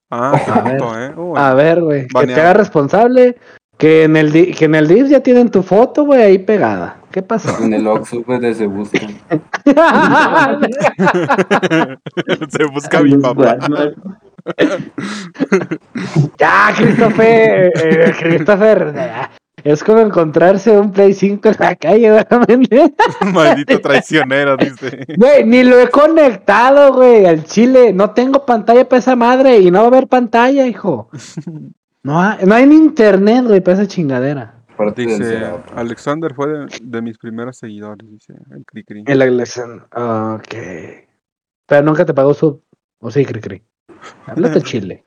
Ah, qué A ver. puto, ¿eh? Uy, A ver, güey. Que te Baneado. haga responsable. Que en el que en el DIF ya tienen tu foto, güey, ahí pegada. ¿Qué pasó? En el Oxxo, se busca. [LAUGHS] Se busca mi papá. Ya, Christopher. eh, Christopher. ya. Es como encontrarse un Play 5 en la calle, [LAUGHS] realmente. Maldito traicionero, dice. Güey, ni lo he conectado, güey, al chile. No tengo pantalla para esa madre y no va a haber pantalla, hijo. No hay, no hay ni internet, güey, para esa chingadera. Parte del Dice. Alexander fue de, de mis primeros seguidores, dice el Cricri. En la iglesia. Ok. Pero nunca te pagó su. O sí, cri cri. Háblate [LAUGHS] chile.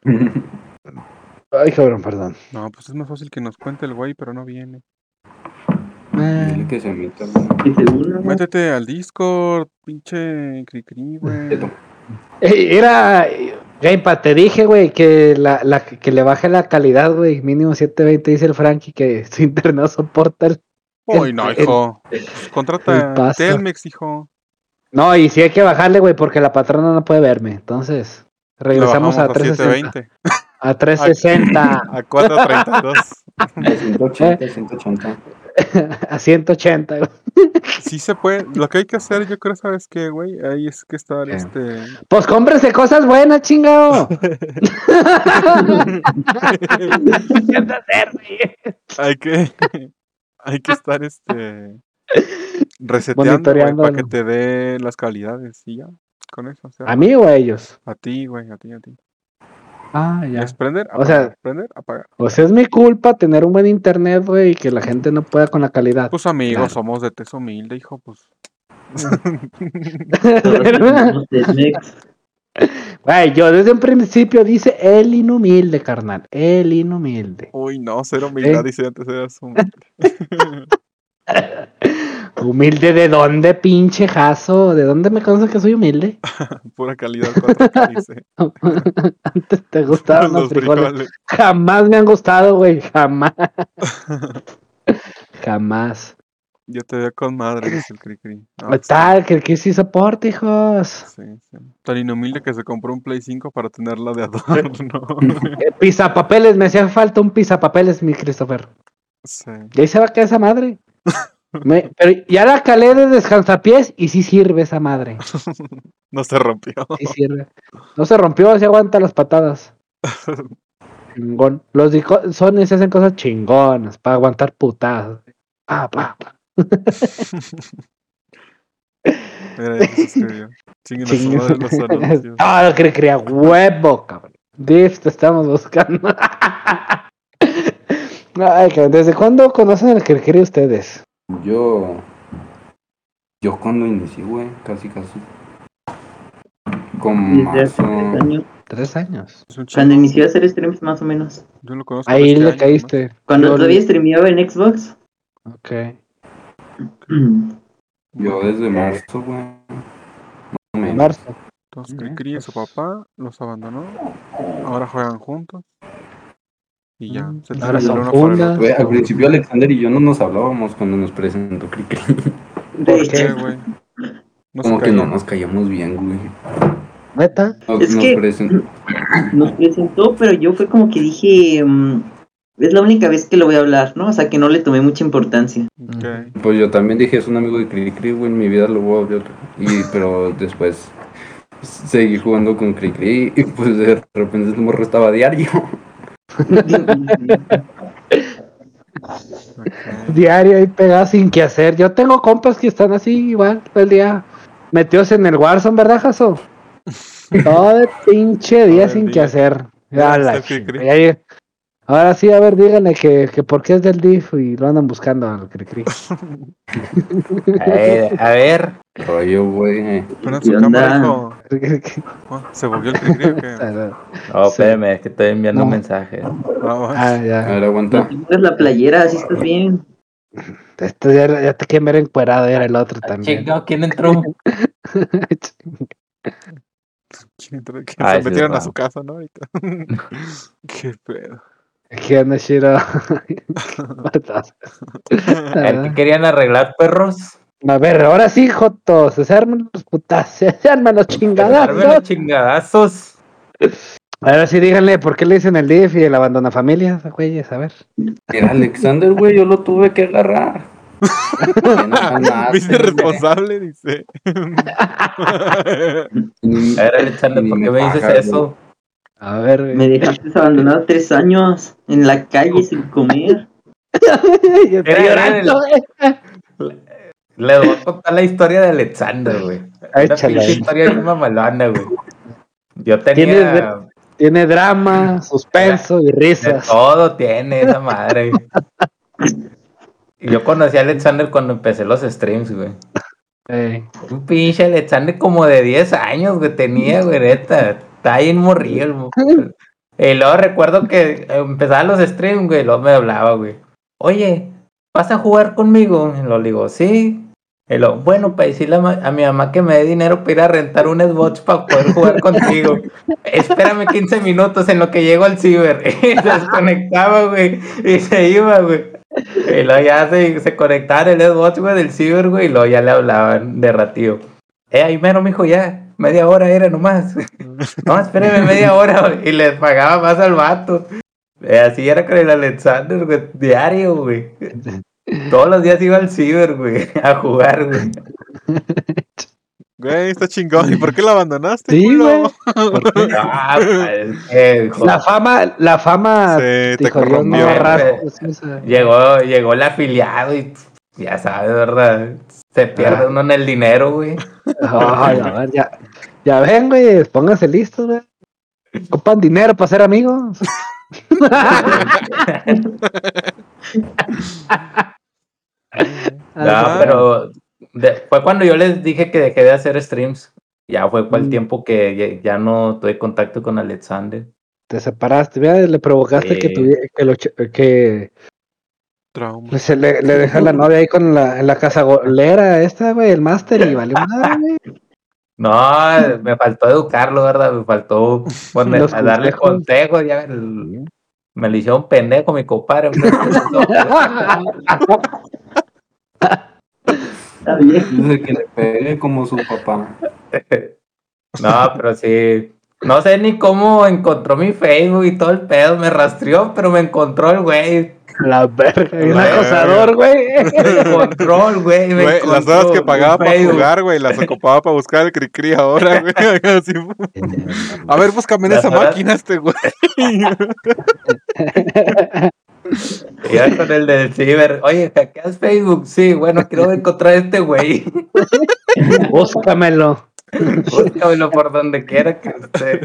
Ay, cabrón, perdón. No, pues es más fácil que nos cuente el güey, pero no viene. Eh. Métete al Discord, pinche Cricri, güey. Era. Gamepad, te dije, güey, que, la, la, que le baje la calidad, güey. Mínimo 720, dice el Frankie, que su internet no soporta el. Uy, no, el- hijo. el Contrata paso. Telmex, hijo. No, y sí hay que bajarle, güey, porque la patrona no puede verme. Entonces, regresamos a bajamos 360. 720. A 360. A 432. De 180, 180. [LAUGHS] a 180. güey. Sí se puede. Lo que hay que hacer, yo creo, ¿sabes qué, güey? Ahí es que estar, ¿Qué? este... Pues cómprese cosas buenas, chingado. [LAUGHS] [LAUGHS] hay que... hay que estar, este... Reseteando, güey, para que te dé las calidades y ya. Con eso, o sea, ¿A mí o a ellos? a ti, güey, a ti, a ti. Ah, ya. Es prender, O sea- apagar, prender, apagar. O sea, es mi culpa tener un buen internet, güey, y que la gente no pueda con la calidad. Pues amigos, Claro. somos de tez humilde, hijo, pues. [LAUGHS] Güey, yo desde un principio dice el inhumilde, carnal. El inhumilde. Uy, no, cero humildad, ¿Eh? dice antes eras humilde. [LAUGHS] ¿Humilde de dónde, pinche jazo? ¿De dónde me conoces que soy humilde? [LAUGHS] Pura calidad 4K, dice. [LAUGHS] [LAUGHS] Antes te gustaban los Los frijoles. frijoles. Jamás me han gustado, güey. Jamás. Jamás. Yo te veo con madre, dice el Cricri. No, ¿Qué tal? Que que sí soporte, hijos. Sí, sí. Tan inhumilde que se compró un Play 5 para tenerla de adorno. Eh, Pisapapeles, me hacía falta un pisapapeles, mi Christopher. sí. Y ahí se va a quedar esa madre. Me- pero ya la calé de descansapiés y sí sirve esa madre. [LAUGHS] No se rompió. Sí sirve. No se rompió, se aguanta las patadas. [LAUGHS] Chingón. Los Sony se hacen cosas chingonas para aguantar putadas. Pa, pa, pa. Mira, escribió. Chinguen. [LAUGHS] Ah, lo que crea huevo, cabrón. Diff, te estamos buscando. Ay, ¿desde cuándo conocen el que ustedes? Yo. Yo cuando inicié, güey, casi casi. Con Desde hace marzo. tres años. Tres años. Cuando inició a hacer streams más o menos. Yo lo conozco. Ahí le año caíste. Cuando Yo- todavía streameaba en Xbox. Ok. Yo desde marzo, güey. Más o menos. Marzo. Entonces, Cricri y su papá los abandonó. Ahora juegan juntos. Y ya. Mm, Se ahora son fundas. Güey, al principio Alexander y yo no nos hablábamos cuando nos presentó Cricri. De ¿Por ¿Por qué, hecho, [LAUGHS] güey? No Como que no nos callamos bien, güey. ¿Neta? Nos, Es nos que- presentó. [CLEARS THROAT] nos presentó, pero yo fue como que dije, mm, es la única vez que lo voy a hablar, ¿no? O sea, que no le tomé mucha importancia. Pues yo también dije, es un amigo de Cricri, güey, en mi vida lo voy a hablar. Y, pero después seguí jugando con Cricri y pues de repente el morro estaba a diario. [LAUGHS] Diario ahí pegado sin que hacer. Yo tengo compas que están así igual todo el día metidos en el Warzone, ¿verdad, Jaso? [LAUGHS] Todo el pinche día sin que día. hacer. Ya la ya. Ahora sí, a ver, díganle que, que por qué es del DIF y lo andan buscando al Cricri. [LAUGHS] Eh, a ver, Rollo, güey. Prenda ¿Qué su cámara, onda? Ah, [LAUGHS] ¿Se volvió el Cricri o qué? [LAUGHS] oh, Sí. espérame, es que estoy enviando No. un mensaje. Ah, ah, A ya. ver, No aguanta. te pongas la playera, así estás bien. Esto ya, ya te quieren ver encuerado, era el otro también. Chico, ¿quién entró? ¿Quién entró? Ay, se sí, metieron a su casa, ¿no? Ahorita. Qué pedo. ¿Qué onda, Shiro? [LAUGHS] [LAUGHS] El que querían arreglar perros. A ver, ahora sí, Jotos, se arman los putas, se arman los Darme los chingadazos. chingadazos. Ahora sí, díganle por qué le dicen el DIF y el abandona familias, güeyes, a ver. Era Alexander, güey, yo lo tuve que agarrar. [LAUGHS] Güey. responsable, dice. A ver, Alexander, ¿por qué me dices eso? A ver, güey. Me dejaste [LAUGHS] abandonado tres años en la calle sin comer. [LAUGHS] Yo estoy llorando, güey. Les voy a contar la historia de Alexander, güey. Una Échala. pinche historia bien mamalona, güey. Yo ¿Tienes tenía... Tiene drama, [LAUGHS] suspenso y De risas. todo tiene esa madre. Yo conocí a Alexander cuando empecé los streams, güey. Ey. Un pinche Alexander como de 10 años, güey, tenía, güey, neta. Está bien morrido. Y [LAUGHS] luego recuerdo que empezaba los streams, güey, y luego me hablaba, güey. Oye, ¿vas a jugar conmigo? Y lo digo, sí. Y luego, bueno, para decirle a mi mamá que me dé dinero para ir a rentar un Xbox para poder jugar contigo. [LAUGHS] Espérame 15 minutos en lo que llego al ciber. [LAUGHS] Y se desconectaba, güey, y se iba, güey. Y luego ya se, se conectaba el Xbox, güey, del ciber, güey, y luego ya le hablaban de ratio. Eh, ahí mero, mijo, ya. Media hora era nomás. [LAUGHS] No, espérame media hora, güey, y les pagaba más al vato. Eh, así era con el Alexander, güey, diario, güey. Todos los días iba al ciber, güey, a jugar, güey. Güey, está chingón. ¿Y por qué lo abandonaste? Sí, culo? güey. [LAUGHS] Ah, pues, eh, La fama, la fama Se te no corrompió. sí, llegó, llegó el afiliado y ya sabes, ¿verdad? Se pierde Ah. uno en el dinero, güey. Ay, a ver, ya, ya ven, güey, pónganse listos, güey. Ocupan dinero para ser amigos. No, Ah. pero de- fue cuando yo les dije que dejé de hacer streams. Ya fue por el Mm. tiempo que ya, ya no tuve contacto con Alexander. Te separaste, vea, le provocaste que, Sí. tuvi- que, lo ch- que Trauma. se le, le deja la novia ahí con la, en la casa golera esta, güey, el máster y valió madre, güey. No, me faltó educarlo, ¿verdad? Me faltó poner- Los a darle consejos. Ya el- me lo hicieron pendejo mi compadre. Está bien. Que le pegue como su papá. No, pero sí. No sé ni cómo encontró mi Facebook y todo el pedo. Me rastreó, pero me encontró el güey. La verga, un La acosador, güey. El güey. las horas que pagaba para jugar, güey, las ocupaba para buscar el cri-cri ahora, [LAUGHS] güey. Así, a ver, búscame en esa horas- máquina este, güey. [LAUGHS] Iba con el del ciber. Oye, ¿hackeas Facebook? Sí, bueno, quiero encontrar a este güey. [LAUGHS] Búscamelo. Búscamelo por donde quiera que esté.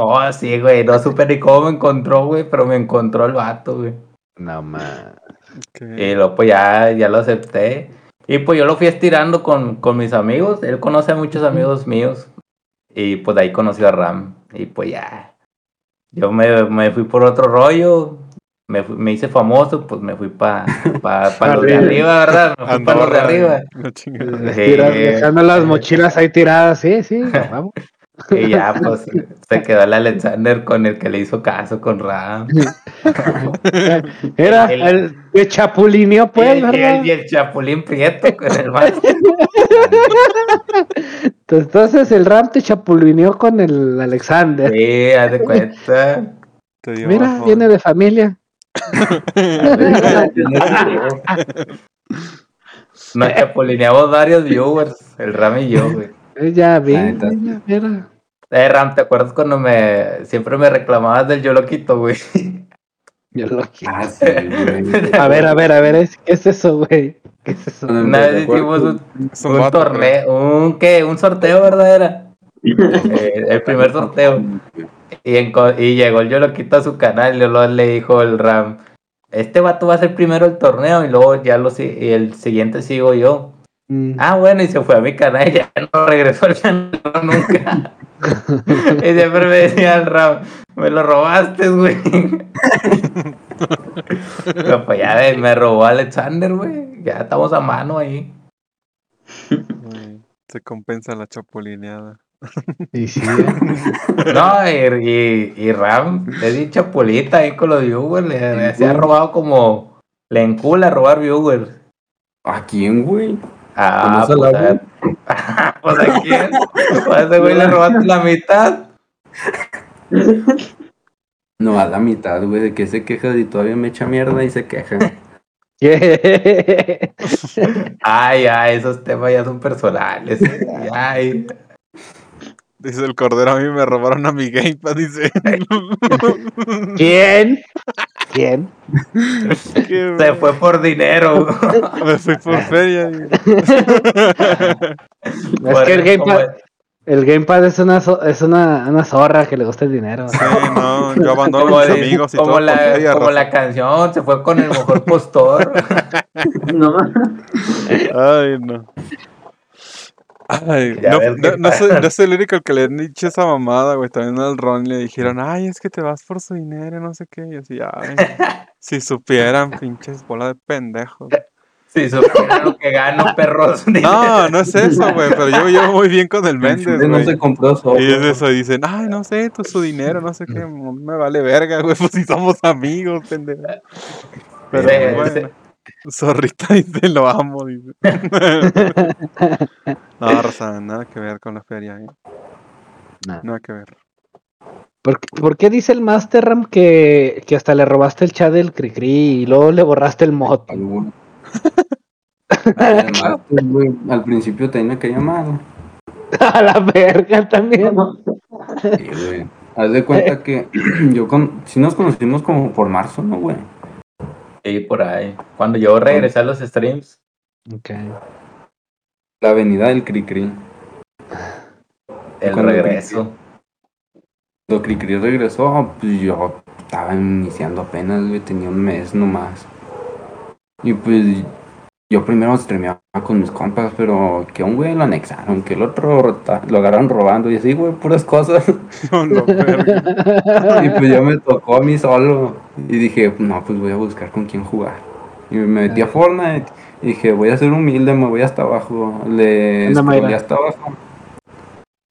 Oh, sí, güey. No supe ni cómo me encontró, güey, pero me encontró el vato, güey. No más. Y luego, pues ya, ya lo acepté. Y pues yo lo fui estirando con, con mis amigos. Él conoce a muchos amigos míos. Y pues de ahí conoció a Ram. Y pues ya. Yo me, me fui por otro rollo. Me, fui- me hice famoso, pues me fui para pa, [LAUGHS] pa los de Arriba. ¿verdad? Me fui para los de arriba. Sí. Dejando las mochilas ahí tiradas, sí, sí, [LAUGHS] vamos. Y ya, pues se quedó el Alexander con el que le hizo caso con Ram. Era El- el que chapulineó, y, pues, el, y ¿verdad? el- y el Chapulín Prieto con el más. Entonces el Ram te chapulineó con el Alexander. Sí, haz de cuenta. Te dio Mira, viene de familia. Nos chapulineamos varios viewers, el Ram y yo, güey. Eh, Ya La mira. Eh, Ram, ¿te acuerdas cuando me siempre me reclamabas del yo lo quito, güey? [LAUGHS] Yo lo quiero. Ah, sí, güey. A ver, a ver, a ver, es- ¿qué es eso, güey? ¿Qué es eso? Una vez hicimos un, un torneo, un qué, un sorteo, ¿verdad? Era Eh, el primer sorteo. Y, enco- y llegó el yo lo quito a su canal y luego le dijo el Ram, este vato va a ser primero el torneo y luego ya lo si- y el siguiente sigo yo. Mm. Ah, bueno, y se fue a mi canal y ya no regresó al canal nunca. [LAUGHS] y siempre me decía el Ram, me lo robaste, güey. Pero pues ya eh, me robó Alexander, güey. Ya estamos a mano ahí. Se compensa la chapulineada. Y sí. [LAUGHS] No, y, y, y Ram, le di chapulita ahí con los viewers. Le, le- se ha robado como. Le encula robar viewers. ¿A quién, güey? Ah, ¿Conoces pues al a, [LAUGHS] pues a quién. Pues a ese güey le robaste la mitad. No, a la mitad, güey, de que se queja y todavía me echa mierda y se queja. [LAUGHS] Ay, ay, esos temas ya son personales. Ay, Dice el cordero, a mí me robaron a mi gamepad, dice. [LAUGHS] ¿Quién? ¿Quién? Qué se fue por dinero. Me fui por [LAUGHS] feria. Es que el Gamepad, el Gamepad es una es una, una zorra que le gusta el dinero. Sí, no, yo abandono Como, a mis amigos y como todo la, como raza. la canción, se fue con el mejor postor. [LAUGHS] No, Ay, no. Ay, no, no, soy, no [LAUGHS] soy el único que le han dicho esa mamada, güey. También al Ron le dijeron, ay, es que te vas por su dinero, no sé qué. Y así, ay, [LAUGHS] si supieran, pinches bola de pendejos. Si supieran lo que gano, perros. [LAUGHS] No, no es eso, güey, pero yo llevo muy bien con el Méndez, chile no güey. se compró solo. Y es eso, y dicen, ay, no sé, tú su dinero, no sé qué, no me vale verga, güey, pues si somos amigos, pendejo. Pero Sí, bueno, zorrita dice, lo amo, dice. No, Rosa, nada que ver con la feria, ¿eh? Nada que ver. ¿Por, qué- por qué dice el Master Ram que, que hasta le robaste el chat del Cricri y luego le borraste el mod? [LAUGHS] Además, al principio tenía que llamar. [LAUGHS] A la verga también. Sí, güey. Haz de cuenta [LAUGHS] que [CLEARS THROAT] yo con. Si nos conocimos como por marzo, ¿no, güey? Y por ahí. Cuando yo regresé a los streams, Ok. La avenida del Cricri. el Cuando regreso. Cuando Cricri regresó, pues yo estaba iniciando apenas, güey, tenía un mes nomás. Y pues yo primero streameaba con mis compas, pero que un güey lo anexaron, que el otro lo agarraron robando y así, güey, puras cosas. [LAUGHS] No, no, verga. Y pues ya me tocó a mí solo. Y dije, no, pues voy a buscar con quién jugar. Y me metí a Fortnite. Y dije, voy a ser humilde, me voy hasta abajo. Le scrollé hasta abajo.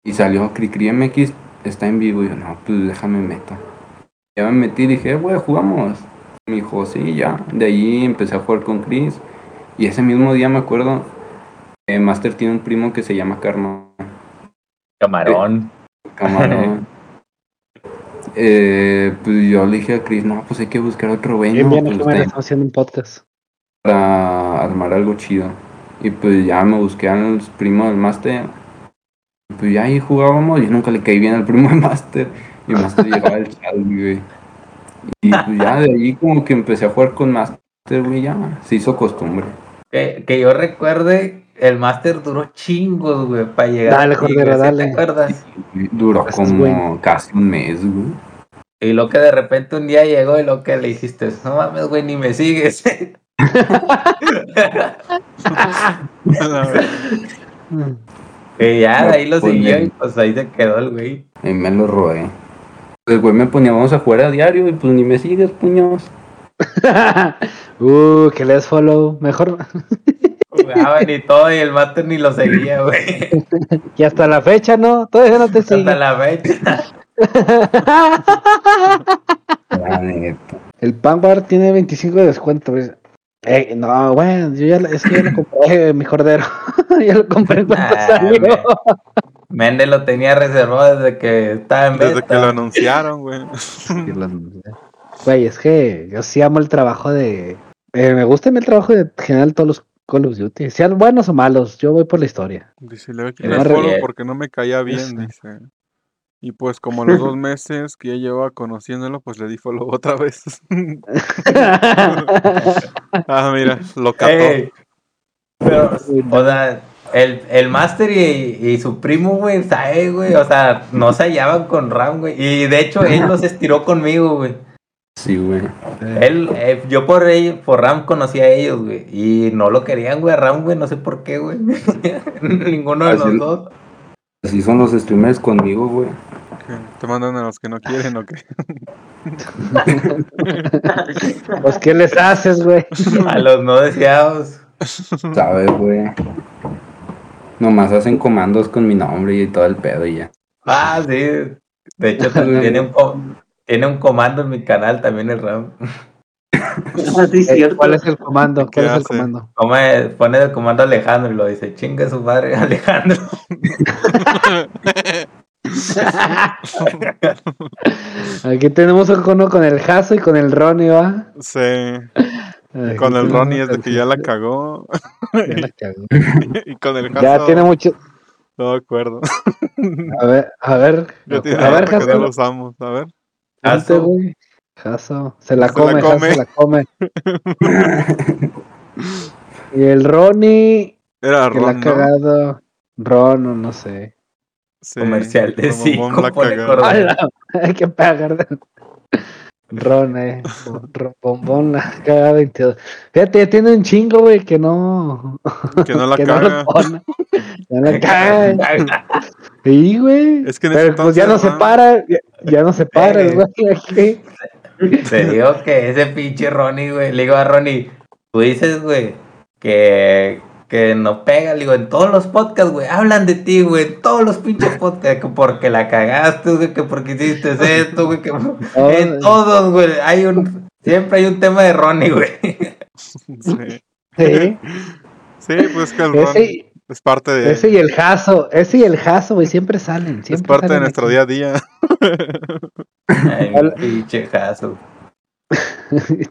Y salió Cricri MX, está en vivo. Y yo, no, pues déjame meto. Ya me metí y dije, güey, jugamos. Me dijo, sí, ya. De ahí empecé a jugar con Chris. Y ese mismo día me acuerdo, eh, Master tiene un primo que se llama Karma. Camarón. Camarón. [LAUGHS] Eh, pues yo le dije a Chris, no, pues hay que buscar otro güey, Bien, bien, Pues estamos haciendo un podcast. Para armar algo chido. Y pues ya me busqué al primo del Master. Y Pues ya ahí jugábamos, yo nunca le caí bien al primo del Master. Y Master llegaba al chat, güey. Y pues ya de ahí como que empecé a jugar con Master, güey, ya se hizo costumbre. Que, que yo recuerde, el máster duró chingos, güey, para llegar. Dale, Cordero, güey, ¿sí dale. ¿Te acuerdas? Y Duró Eso como bueno. casi un mes, güey. Y lo que de repente un día llegó y lo que le dijiste, no mames, güey, ni me sigues. [LAUGHS] [LAUGHS] Y ya, de ahí lo Pues siguió y pues ahí se quedó el güey. Y me lo robé. El güey me ponía, vamos a jugar a diario y pues ni me sigues, puños. [LAUGHS] uh, que le des follow. Mejor. Jugaban y [LAUGHS] todo y el máster ni lo seguía, güey. Y hasta la fecha, ¿no? Todavía no te Hasta sigue. la fecha. La neta. El Panbar tiene 25 de descuento. pues. Eh, no, bueno, yo ya lo- es que yo lo compré, mi cordero. ya lo compré cuando Ah, salió. me- Méndez lo tenía reservado desde que estaba en Desde que lo anunciaron, güey. [LAUGHS] Güey, es que yo sí amo el trabajo de. eh, me gusta el trabajo de general todos los Call of Duty. Sean buenos o malos, yo voy por la historia. Dice, le voy a Eres quitar follow fiel. porque no me caía bien, dice. Y pues como los dos [LAUGHS] meses que ya llevaba conociéndolo, pues le di follow otra vez. [LAUGHS] ah, mira, lo cató. Pero, o sea, el, el máster y, y su primo, güey, sabe, güey, o sea, no se hallaban con Ram, güey. Y de hecho, él los [LAUGHS] estiró conmigo, güey. Sí, güey. Él, eh, yo por ellos, por Ram conocí a ellos, güey. Y no lo querían, güey, a Ram, güey, no sé por qué, güey. Ninguno de Así- los dos. Así son los streamers conmigo, güey. ¿Te mandan a los que no quieren o qué? [LAUGHS] Pues, ¿qué les haces, güey? A los no deseados. ¿Sabes, güey? Nomás hacen comandos con mi nombre y todo el pedo y ya. Ah, sí. De hecho, [LAUGHS] tiene un, tiene un comando en mi canal también el Ram. Ah, sí, cierto. ¿Cuál es el comando? ¿Qué ¿Cuál es el comando? Come- pone el comando Alejandro y lo dice, chinga su madre [LAUGHS] Alejandro. [LAUGHS] Aquí tenemos un cono con el Jaso y con el Ronnie, ¿va? Sí. Con el Ronnie es de el- que ya la cagó. ya la cagó. [LAUGHS] y con el Ya Jaso, tiene mucho. no me acuerdo. A ver, a ver. Ya tiene A ver, Jaso. usamos. A ver. Jaso. Jaso. Se la Se la come, Jaso come. se la come. [LAUGHS] y el Ronnie, Era que la ha Ron, ¿no? cagado. Ron, o no sé. Sí, Comercial de la. ¡Hala! [LAUGHS] Hay que pagar. Ron, eh. Ron, bombón, la caga 22. Fíjate, ya tiene un chingo, güey, que no. Que no la [LAUGHS] que no caga. pone. No la caga. Sí, güey. Es que en ese Pero pues ya no entonces, se ¿no? para. Ya, ya no se para, Eh. güey. Te digo que ese pinche Ronnie, güey. Le digo a Ronnie, tú dices, güey, que, que no pega. Le digo, en todos los podcasts, güey, hablan de ti, güey. En todos los pinches podcasts, que porque la cagaste, güey, que porque hiciste esto, güey. Que... En todos, güey, hay un. Siempre hay un tema de Ronnie, güey. Sí. Sí. Sí, pues que el Ron Ese, es parte de, ese y el Jaso. Ese y el Jaso, güey, siempre salen. es Siempre parte de nuestro aquí. día a día. [LAUGHS] Ay, pinche jazo. [LAUGHS] ya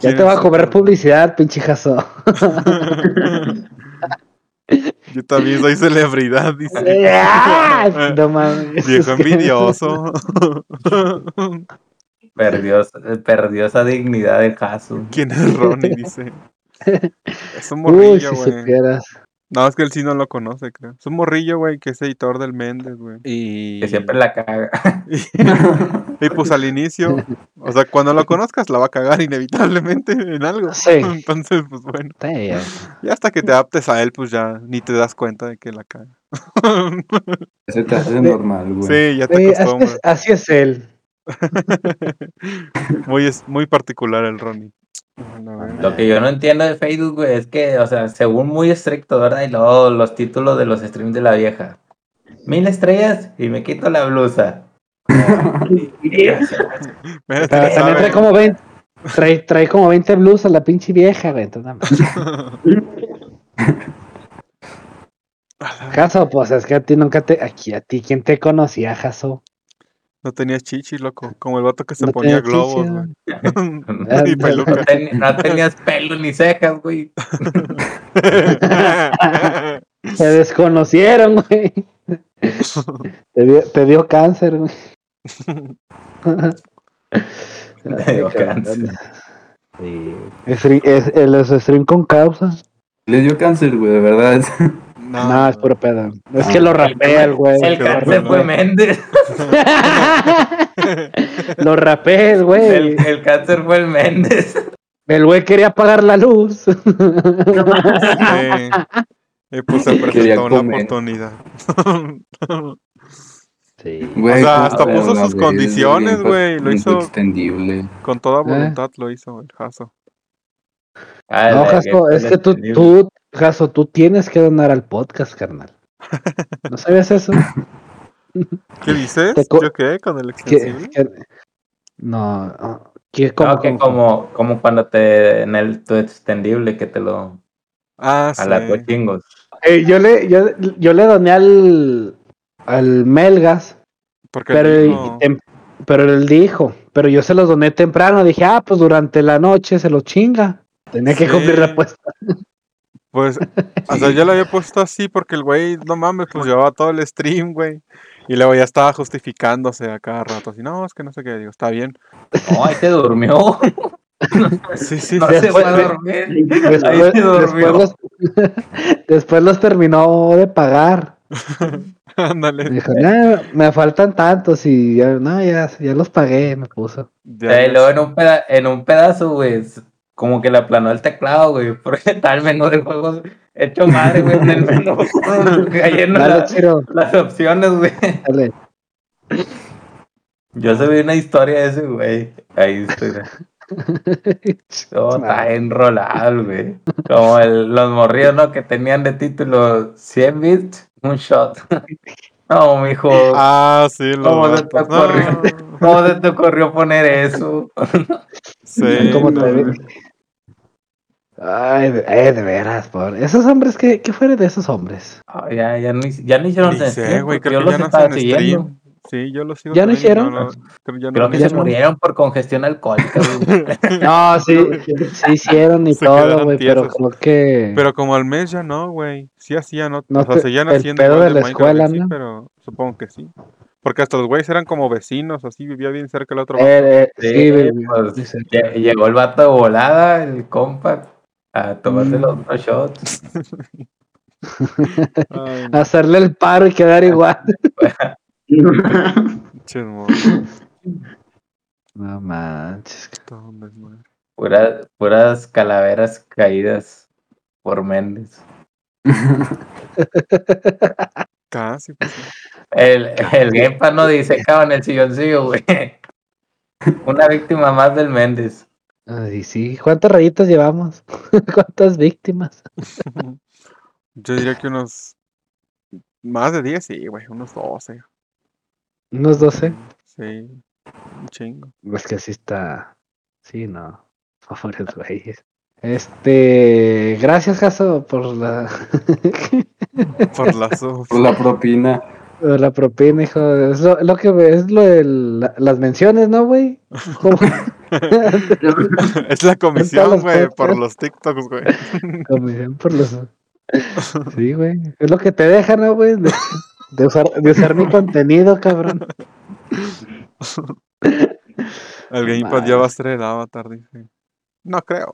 ¿Quién te va a cobrar publicidad, pinche Jaso. [LAUGHS] Yo también soy celebridad, dice. [LAUGHS] ¡Ah! no mames. Viejo envidioso. perdió, perdió esa dignidad de Jasu. ¿Quién es Ronnie? Dice. Es un Uy, morrillo, si güey. supieras. No, es que él sí no lo conoce, creo. Es un morrillo, güey, que es editor del Méndez, güey. Y... Que siempre la caga. [LAUGHS] y pues al inicio, o sea, cuando lo conozcas la va a cagar inevitablemente en algo. Sí. [LAUGHS] Entonces, pues bueno. Sí, ya. Y hasta que te adaptes a él, pues ya ni te das cuenta de que la caga. [LAUGHS] Ese te hace normal, güey. Sí, ya te Sí, acostumbras. así es él. Muy, es, muy particular el Ronnie. Lo que yo no entiendo de Facebook, güey, es que, o sea, según muy estricto, ¿verdad? Y luego los títulos de los streams de la vieja. Mil estrellas y me quito la blusa. [LAUGHS] [LAUGHS] Pero también trae como 20, trae, trae como 20 blusas la pinche vieja, güey. Entonces, nada más. [LAUGHS] Jaso, pues es que a ti nunca te. Aquí, a ti, ¿quién te conocía, Jaso? No tenías chichis, loco. Como el vato que se No ponía tenía globos, güey. [LAUGHS] y No, peluca. ten- no tenías pelo ni cejas, güey. [LAUGHS] Se desconocieron, güey. Te dio, te dio cáncer, güey. [LAUGHS] Te dio cáncer. Sí. Es, es, el stream con causa. Le dio cáncer, güey, de verdad. No, es puro pedo. Es que lo rapea el güey. El cáncer fue. Méndez. lo rapea el güey. El, el cáncer fue el Méndez. El güey quería apagar la luz. Sí. Y pues se [LAUGHS] presentó una comer. oportunidad. sí. Güey, sea, ¿cómo hasta puso sus condiciones, güey, lo hizo- extendible. Con toda voluntad lo hizo el Jaso. Ah, No, el- es que tú, tú, Jaso, tú tienes que donar al podcast, carnal. [LAUGHS] ¿No sabías eso? ¿Qué dices? ¿Yo qué? ¿Con el que- no, ah, que como, No, que como, como cuando te en el tu extendible que te lo Ah, a las sí. chingos. Eh, yo le, yo, yo le doné al, al Melgas, Porque pero, él dijo- tem- pero él dijo, pero yo se los doné temprano, dije, ah, pues durante la noche se los chinga. Tenía que Sí. cumplir la apuesta. Pues, [LAUGHS] o sea, yo lo había puesto así porque el güey, no mames, pues llevaba todo el stream, güey. Y luego ya estaba justificándose a cada rato, así, no, es que no sé qué, digo, está bien. No, ahí te durmió. [LAUGHS] Sí, sí, No sí. se fue a dormir. Ahí Después, se después durmió. los, [LAUGHS] después los terminó de pagar. Ándale. Dijo, no, me faltan tantos y ya, no, ya, ya los pagué, me puso. Ya, Y luego en un, peda- en un pedazo, güey, como que le aplanó el teclado, güey, [LAUGHS] porque está el menú de juegos hecho madre, güey, en el [LAUGHS] menú. Dale, la- Chiro, las opciones, güey. dale. Yo subí una historia de ese, güey. Ahí estoy. [LAUGHS] Todo está enrolado, güey. Como el- los morrillos, ¿no? Que tenían de título 100 bits, un shot. No, mijo. Ah, sí, los ¿Cómo se te. No, ocurrió? ¿Cómo se te ocurrió poner eso? sí. Ay, de, eh, de veras, por esos hombres, ¿qué, qué fuera de esos hombres? Ah, ya, ya, no, ya no hicieron Ni sé, stream, güey, creo yo que los ya no estaba hacen siguiendo. stream. Sí, yo lo sigo. ¿Ya no hicieron? lo- creo, ya no Creo que se no. murieron por congestión alcohólica. [LAUGHS] No, sí, sí hicieron y Se todo, güey, pero como que... Pero como al mes ya no, güey. Sí hacían, no, No o sea, seguían el haciendo pedo de la escuela, ¿no? pero supongo que sí. Porque hasta los güeyes eran como vecinos, así vivía bien cerca el otro. Eh, eh, Sí, sí, pues, sí, sí. lle- Llegó el vato de volada, el compa, a tomarse Mm. los dos shots. Ay, [LAUGHS] no, [LAUGHS] Hacerle el paro y quedar igual. [LAUGHS] No manches. Puras, puras calaveras caídas por Méndez. Casi, pues sí. El, el Gamepa no dice en el silloncillo, güey. Una víctima más del Méndez. Ay, sí, ¿cuántas rayitas llevamos? [LAUGHS] ¿Cuántas víctimas? [LAUGHS] Yo diría que unos. Más de 10, sí, güey, unos 12. Unos 12. Sí, un chingo. Es que sí está. Sí, no. [LAUGHS] Pobres güeyes. Este. Gracias, Jaso, por la. Por la. Por la propina. por la propina, hijo. Es lo, lo que es lo de la- las menciones, ¿no, güey? [LAUGHS] Es la comisión, güey, por los TikToks, güey. [LAUGHS] Comisión por los. Sí, güey. Es lo que te deja, ¿no, güey? De, de usar, de usar mi contenido, cabrón. [LAUGHS] El Gamepad ya va a ser el avatar, dice. No creo.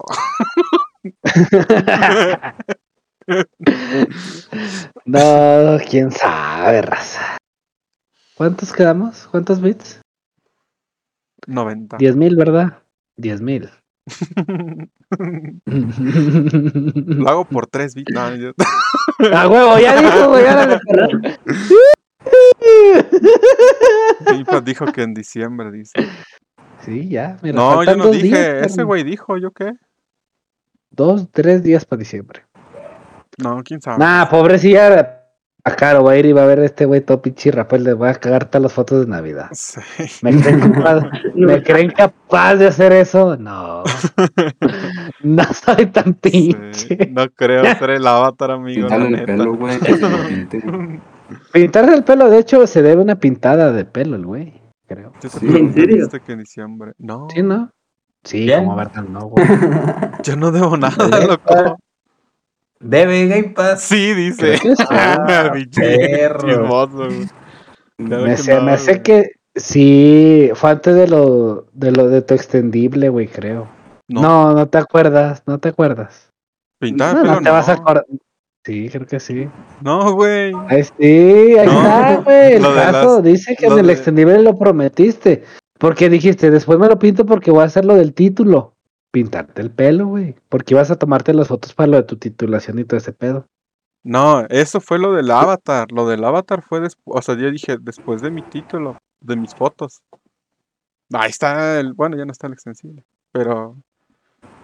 No, quién sabe, raza. ¿Cuántos quedamos? ¿Cuántos bits? 90. 10 mil, ¿verdad? 10 mil. [LAUGHS] [LAUGHS] Lo hago por 3 bits. No, yo- A huevo, ya dijo, güey, perro. Gamepad dijo que en diciembre, dice. Sí, ya, mira. No, yo no dije. días, Ese güey dijo, ¿yo qué? Dos, tres días para diciembre. No, quién sabe. Nah, pobrecilla. A Caro va a ir y va a ver este güey todo pinche Rafael. Le voy a cagar todas las fotos de Navidad. Sí. ¿Me creen, capaz, [LAUGHS] ¿Me creen capaz de hacer eso? No. [LAUGHS] No soy tan sí. pinche. No creo ser el avatar, amigo. La Píntale el pelo, güey. [LAUGHS] Pintarse el pelo, de hecho, se debe una pintada de pelo, el güey. Creo. Yo Sí. ¿En serio? que en diciembre. No, ¿Sí, no? Sí, Bien. como verdad, no, güey. yo no debo nada, loco. Debe Game Pass. Sí, dice. [LAUGHS] Ah, perro. Me sé, no, me sé güey. que sí, fue antes de lo de lo de tu extendible, güey, creo. No, No, no, te acuerdas, no te acuerdas. pintar no, te vas a acordar. Sí, creo que sí. No, güey. Ahí sí, ahí No, está, güey. El caso las- dice que en el de- extendible lo prometiste. Porque dijiste, después me lo pinto porque voy a hacer lo del título. Pintarte el pelo, güey. Porque ibas a tomarte las fotos para lo de tu titulación y todo ese pedo. No, eso fue lo del avatar. Lo del avatar fue después. O sea, yo dije después de mi título, de mis fotos. Ahí está el. Bueno, ya no está el extensible. Pero.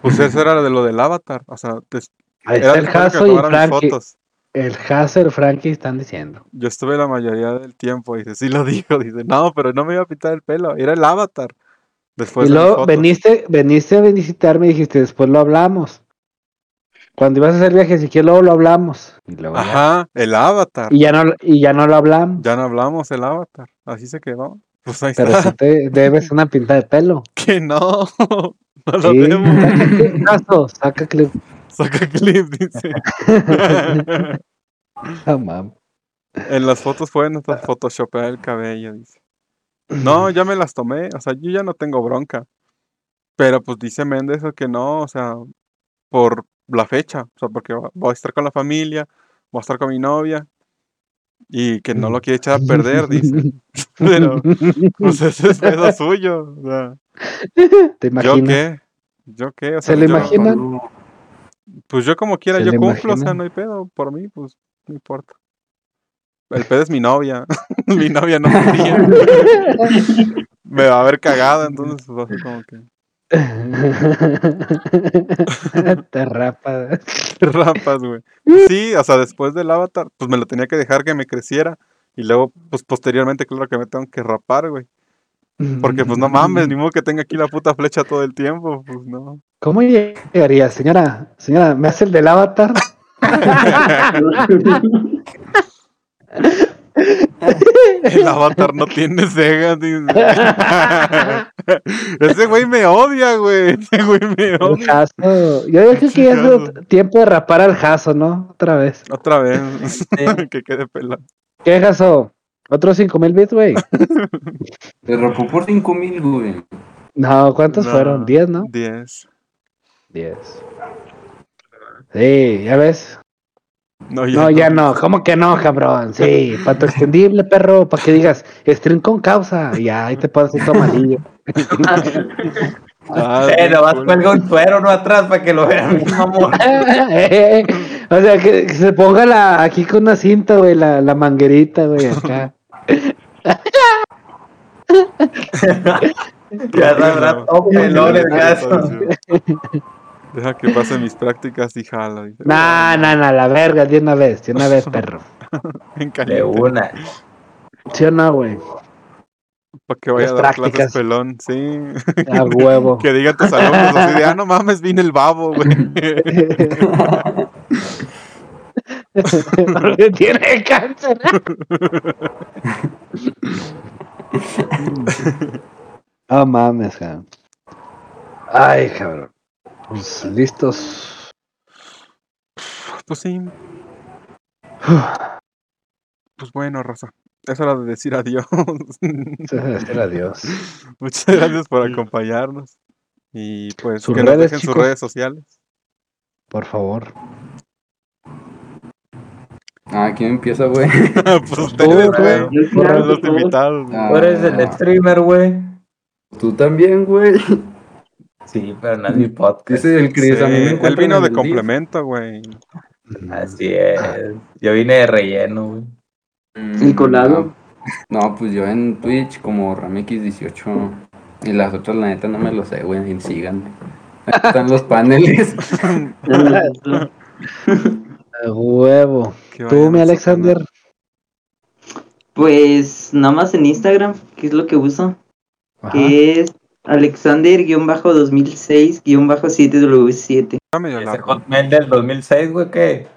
Pues eso era de lo del avatar. O sea, des- Ahí está el Hasso y Frankie. fotos. El Hasso y el Frankie están diciendo. Yo estuve la mayoría del tiempo. Dice, sí lo [LAUGHS] dijo. Dice, no, pero no me iba a pintar el pelo. Era el avatar. Después y luego veniste, veniste a visitarme y dijiste, después lo hablamos. Cuando ibas a hacer viajes, si quieres, luego lo hablamos. Y, luego ya, Ajá, el avatar. y ya no y ya no lo hablamos. Ya no hablamos el avatar. Así se quedó. Pues ahí Pero está. sí te [LAUGHS] debes una pinta de pelo. Que no. [LAUGHS] No lo Sí, debo. saca clip, saca clip. Saca clip, dice. [LAUGHS] En las fotos fue nuestra photoshopear el cabello, dice. No, ya me las tomé, o sea, yo ya no tengo bronca. Pero pues dice Méndez que no, o sea, por la fecha, o sea, porque voy a estar con la familia, voy a estar con mi novia y que no lo quiere echar a perder, dice. [LAUGHS] Pero pues ese es pedo suyo, o sea, [LAUGHS] ¿Te ¿yo imaginas? qué? ¿Yo qué? O ¿Se sea, lo yo- imagina? Pues yo como quiera, ¿Se yo lo cumplo, o sea, no hay pedo, por mí, pues no importa. El pedo es mi novia, [LAUGHS] mi novia no quería. [LAUGHS] Me va a ver cagada, entonces pues, como que [LAUGHS] Te rapa. te rapas, güey. Sí, o sea, después del avatar, pues me lo tenía que dejar que me creciera y luego, pues posteriormente, claro que me tengo que rapar, güey. Porque pues no mames, ni modo que tenga aquí la puta flecha todo el tiempo, pues no. ¿Cómo llegaría, señora? Señora, ¿me hace el del avatar? El avatar no tiene cejas, dice. [LAUGHS] Ese güey me odia, güey. Ese güey me odia. jaso. Yo dije que ya es tiempo de rapar al jaso, ¿no? Otra vez. Otra vez. [LAUGHS] que quede pelado. ¿Qué jaso? ¿Otros cinco mil bits, güey? [LAUGHS] Te rapó por 5 mil, güey. No, ¿cuántos No, fueron? ¿Diez, no? 10. Diez. Sí, ya ves. No, No, ya no. ¿Cómo que no, cabrón? Sí, para tu [LAUGHS] extendible, perro, para que digas, stream con causa. Y ya, ahí te pones esto amarillo. [LAUGHS] Ah, Eh, nomás cuelga un suero no atrás para que lo vean, [LAUGHS] mamón. o sea, que, que se ponga la, aquí con una cinta, güey, la, la manguerita, güey, acá. Ya sabrá todo pelón el caso. Deja que pase mis prácticas y jala. dice. [LAUGHS] Nah, nah, nah, la verga, de una vez, de una vez, [LAUGHS] perro. En De caliente. una. ¿Sí o no, güey? Para que vaya a dar clases pelón, sí. A huevo. [LAUGHS] Que digan tus alumnos así de, ah, no mames, vine el babo, güey. Porque tiene cáncer. No mames, cabrón. Ay, cabrón. Pues listos. Pues sí. Pues bueno, Rosa. Es hora de decir adiós. Decir adiós. [LAUGHS] Muchas gracias por acompañarnos. Y pues Sus que nos redes, dejen sus redes sociales. Por favor. Ah, ¿quién empieza, güey? [LAUGHS] pues ustedes, güey. Los invitados. Ah. Tú eres el streamer, güey. Tú también, güey. Sí, pero no es mi podcast. Dice el Chris, a mí me Sí, él vino en de complemento, güey. Así es. Yo vine de relleno, güey. Mm, El colado. No, no, pues yo en Twitch como Ramex18. Y las otras, la neta, no me lo sé, güey. Síganme. Ahí están los paneles. [LAUGHS] A huevo. Tú, mi Alexander. Pues nada más en Instagram, que es lo que uso, Ajá. que es Alexander-2006-7W7. Está medio Ese. Hotmail del 2006, güey, ¿qué?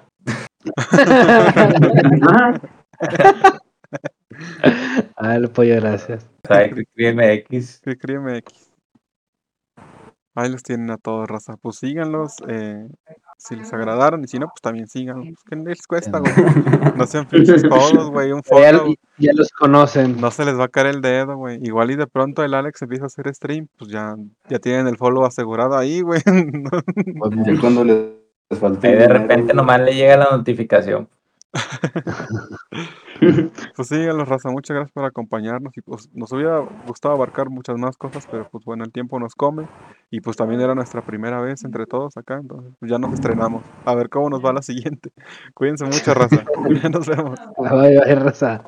[LAUGHS] Ah, el pollo, gracias. Críeme X. Ahí los tienen a todos, raza. Pues síganlos. eh, si les agradaron. Y si no, pues también síganlos. ¿Qué les cuesta, güey? No sean [LAUGHS] pinches codos, güey. Un Ya, follow. ya los conocen. No se les va a caer el dedo, güey. Igual y de pronto el Alex empieza a hacer stream, pues ya, ya tienen el follow asegurado ahí, güey. [LAUGHS] Ya cuando les, les falta Ahí de repente nomás le llega la notificación. [LAUGHS] Pues síganlos, raza. Muchas gracias por acompañarnos. Y pues nos hubiera gustado abarcar muchas más cosas, pero pues bueno, el tiempo nos come. Y pues también era nuestra primera vez entre todos acá, entonces pues ya nos estrenamos. A ver cómo nos va la siguiente. Cuídense mucho, raza. Ya [LAUGHS] [LAUGHS] nos vemos. Ay, ay, raza.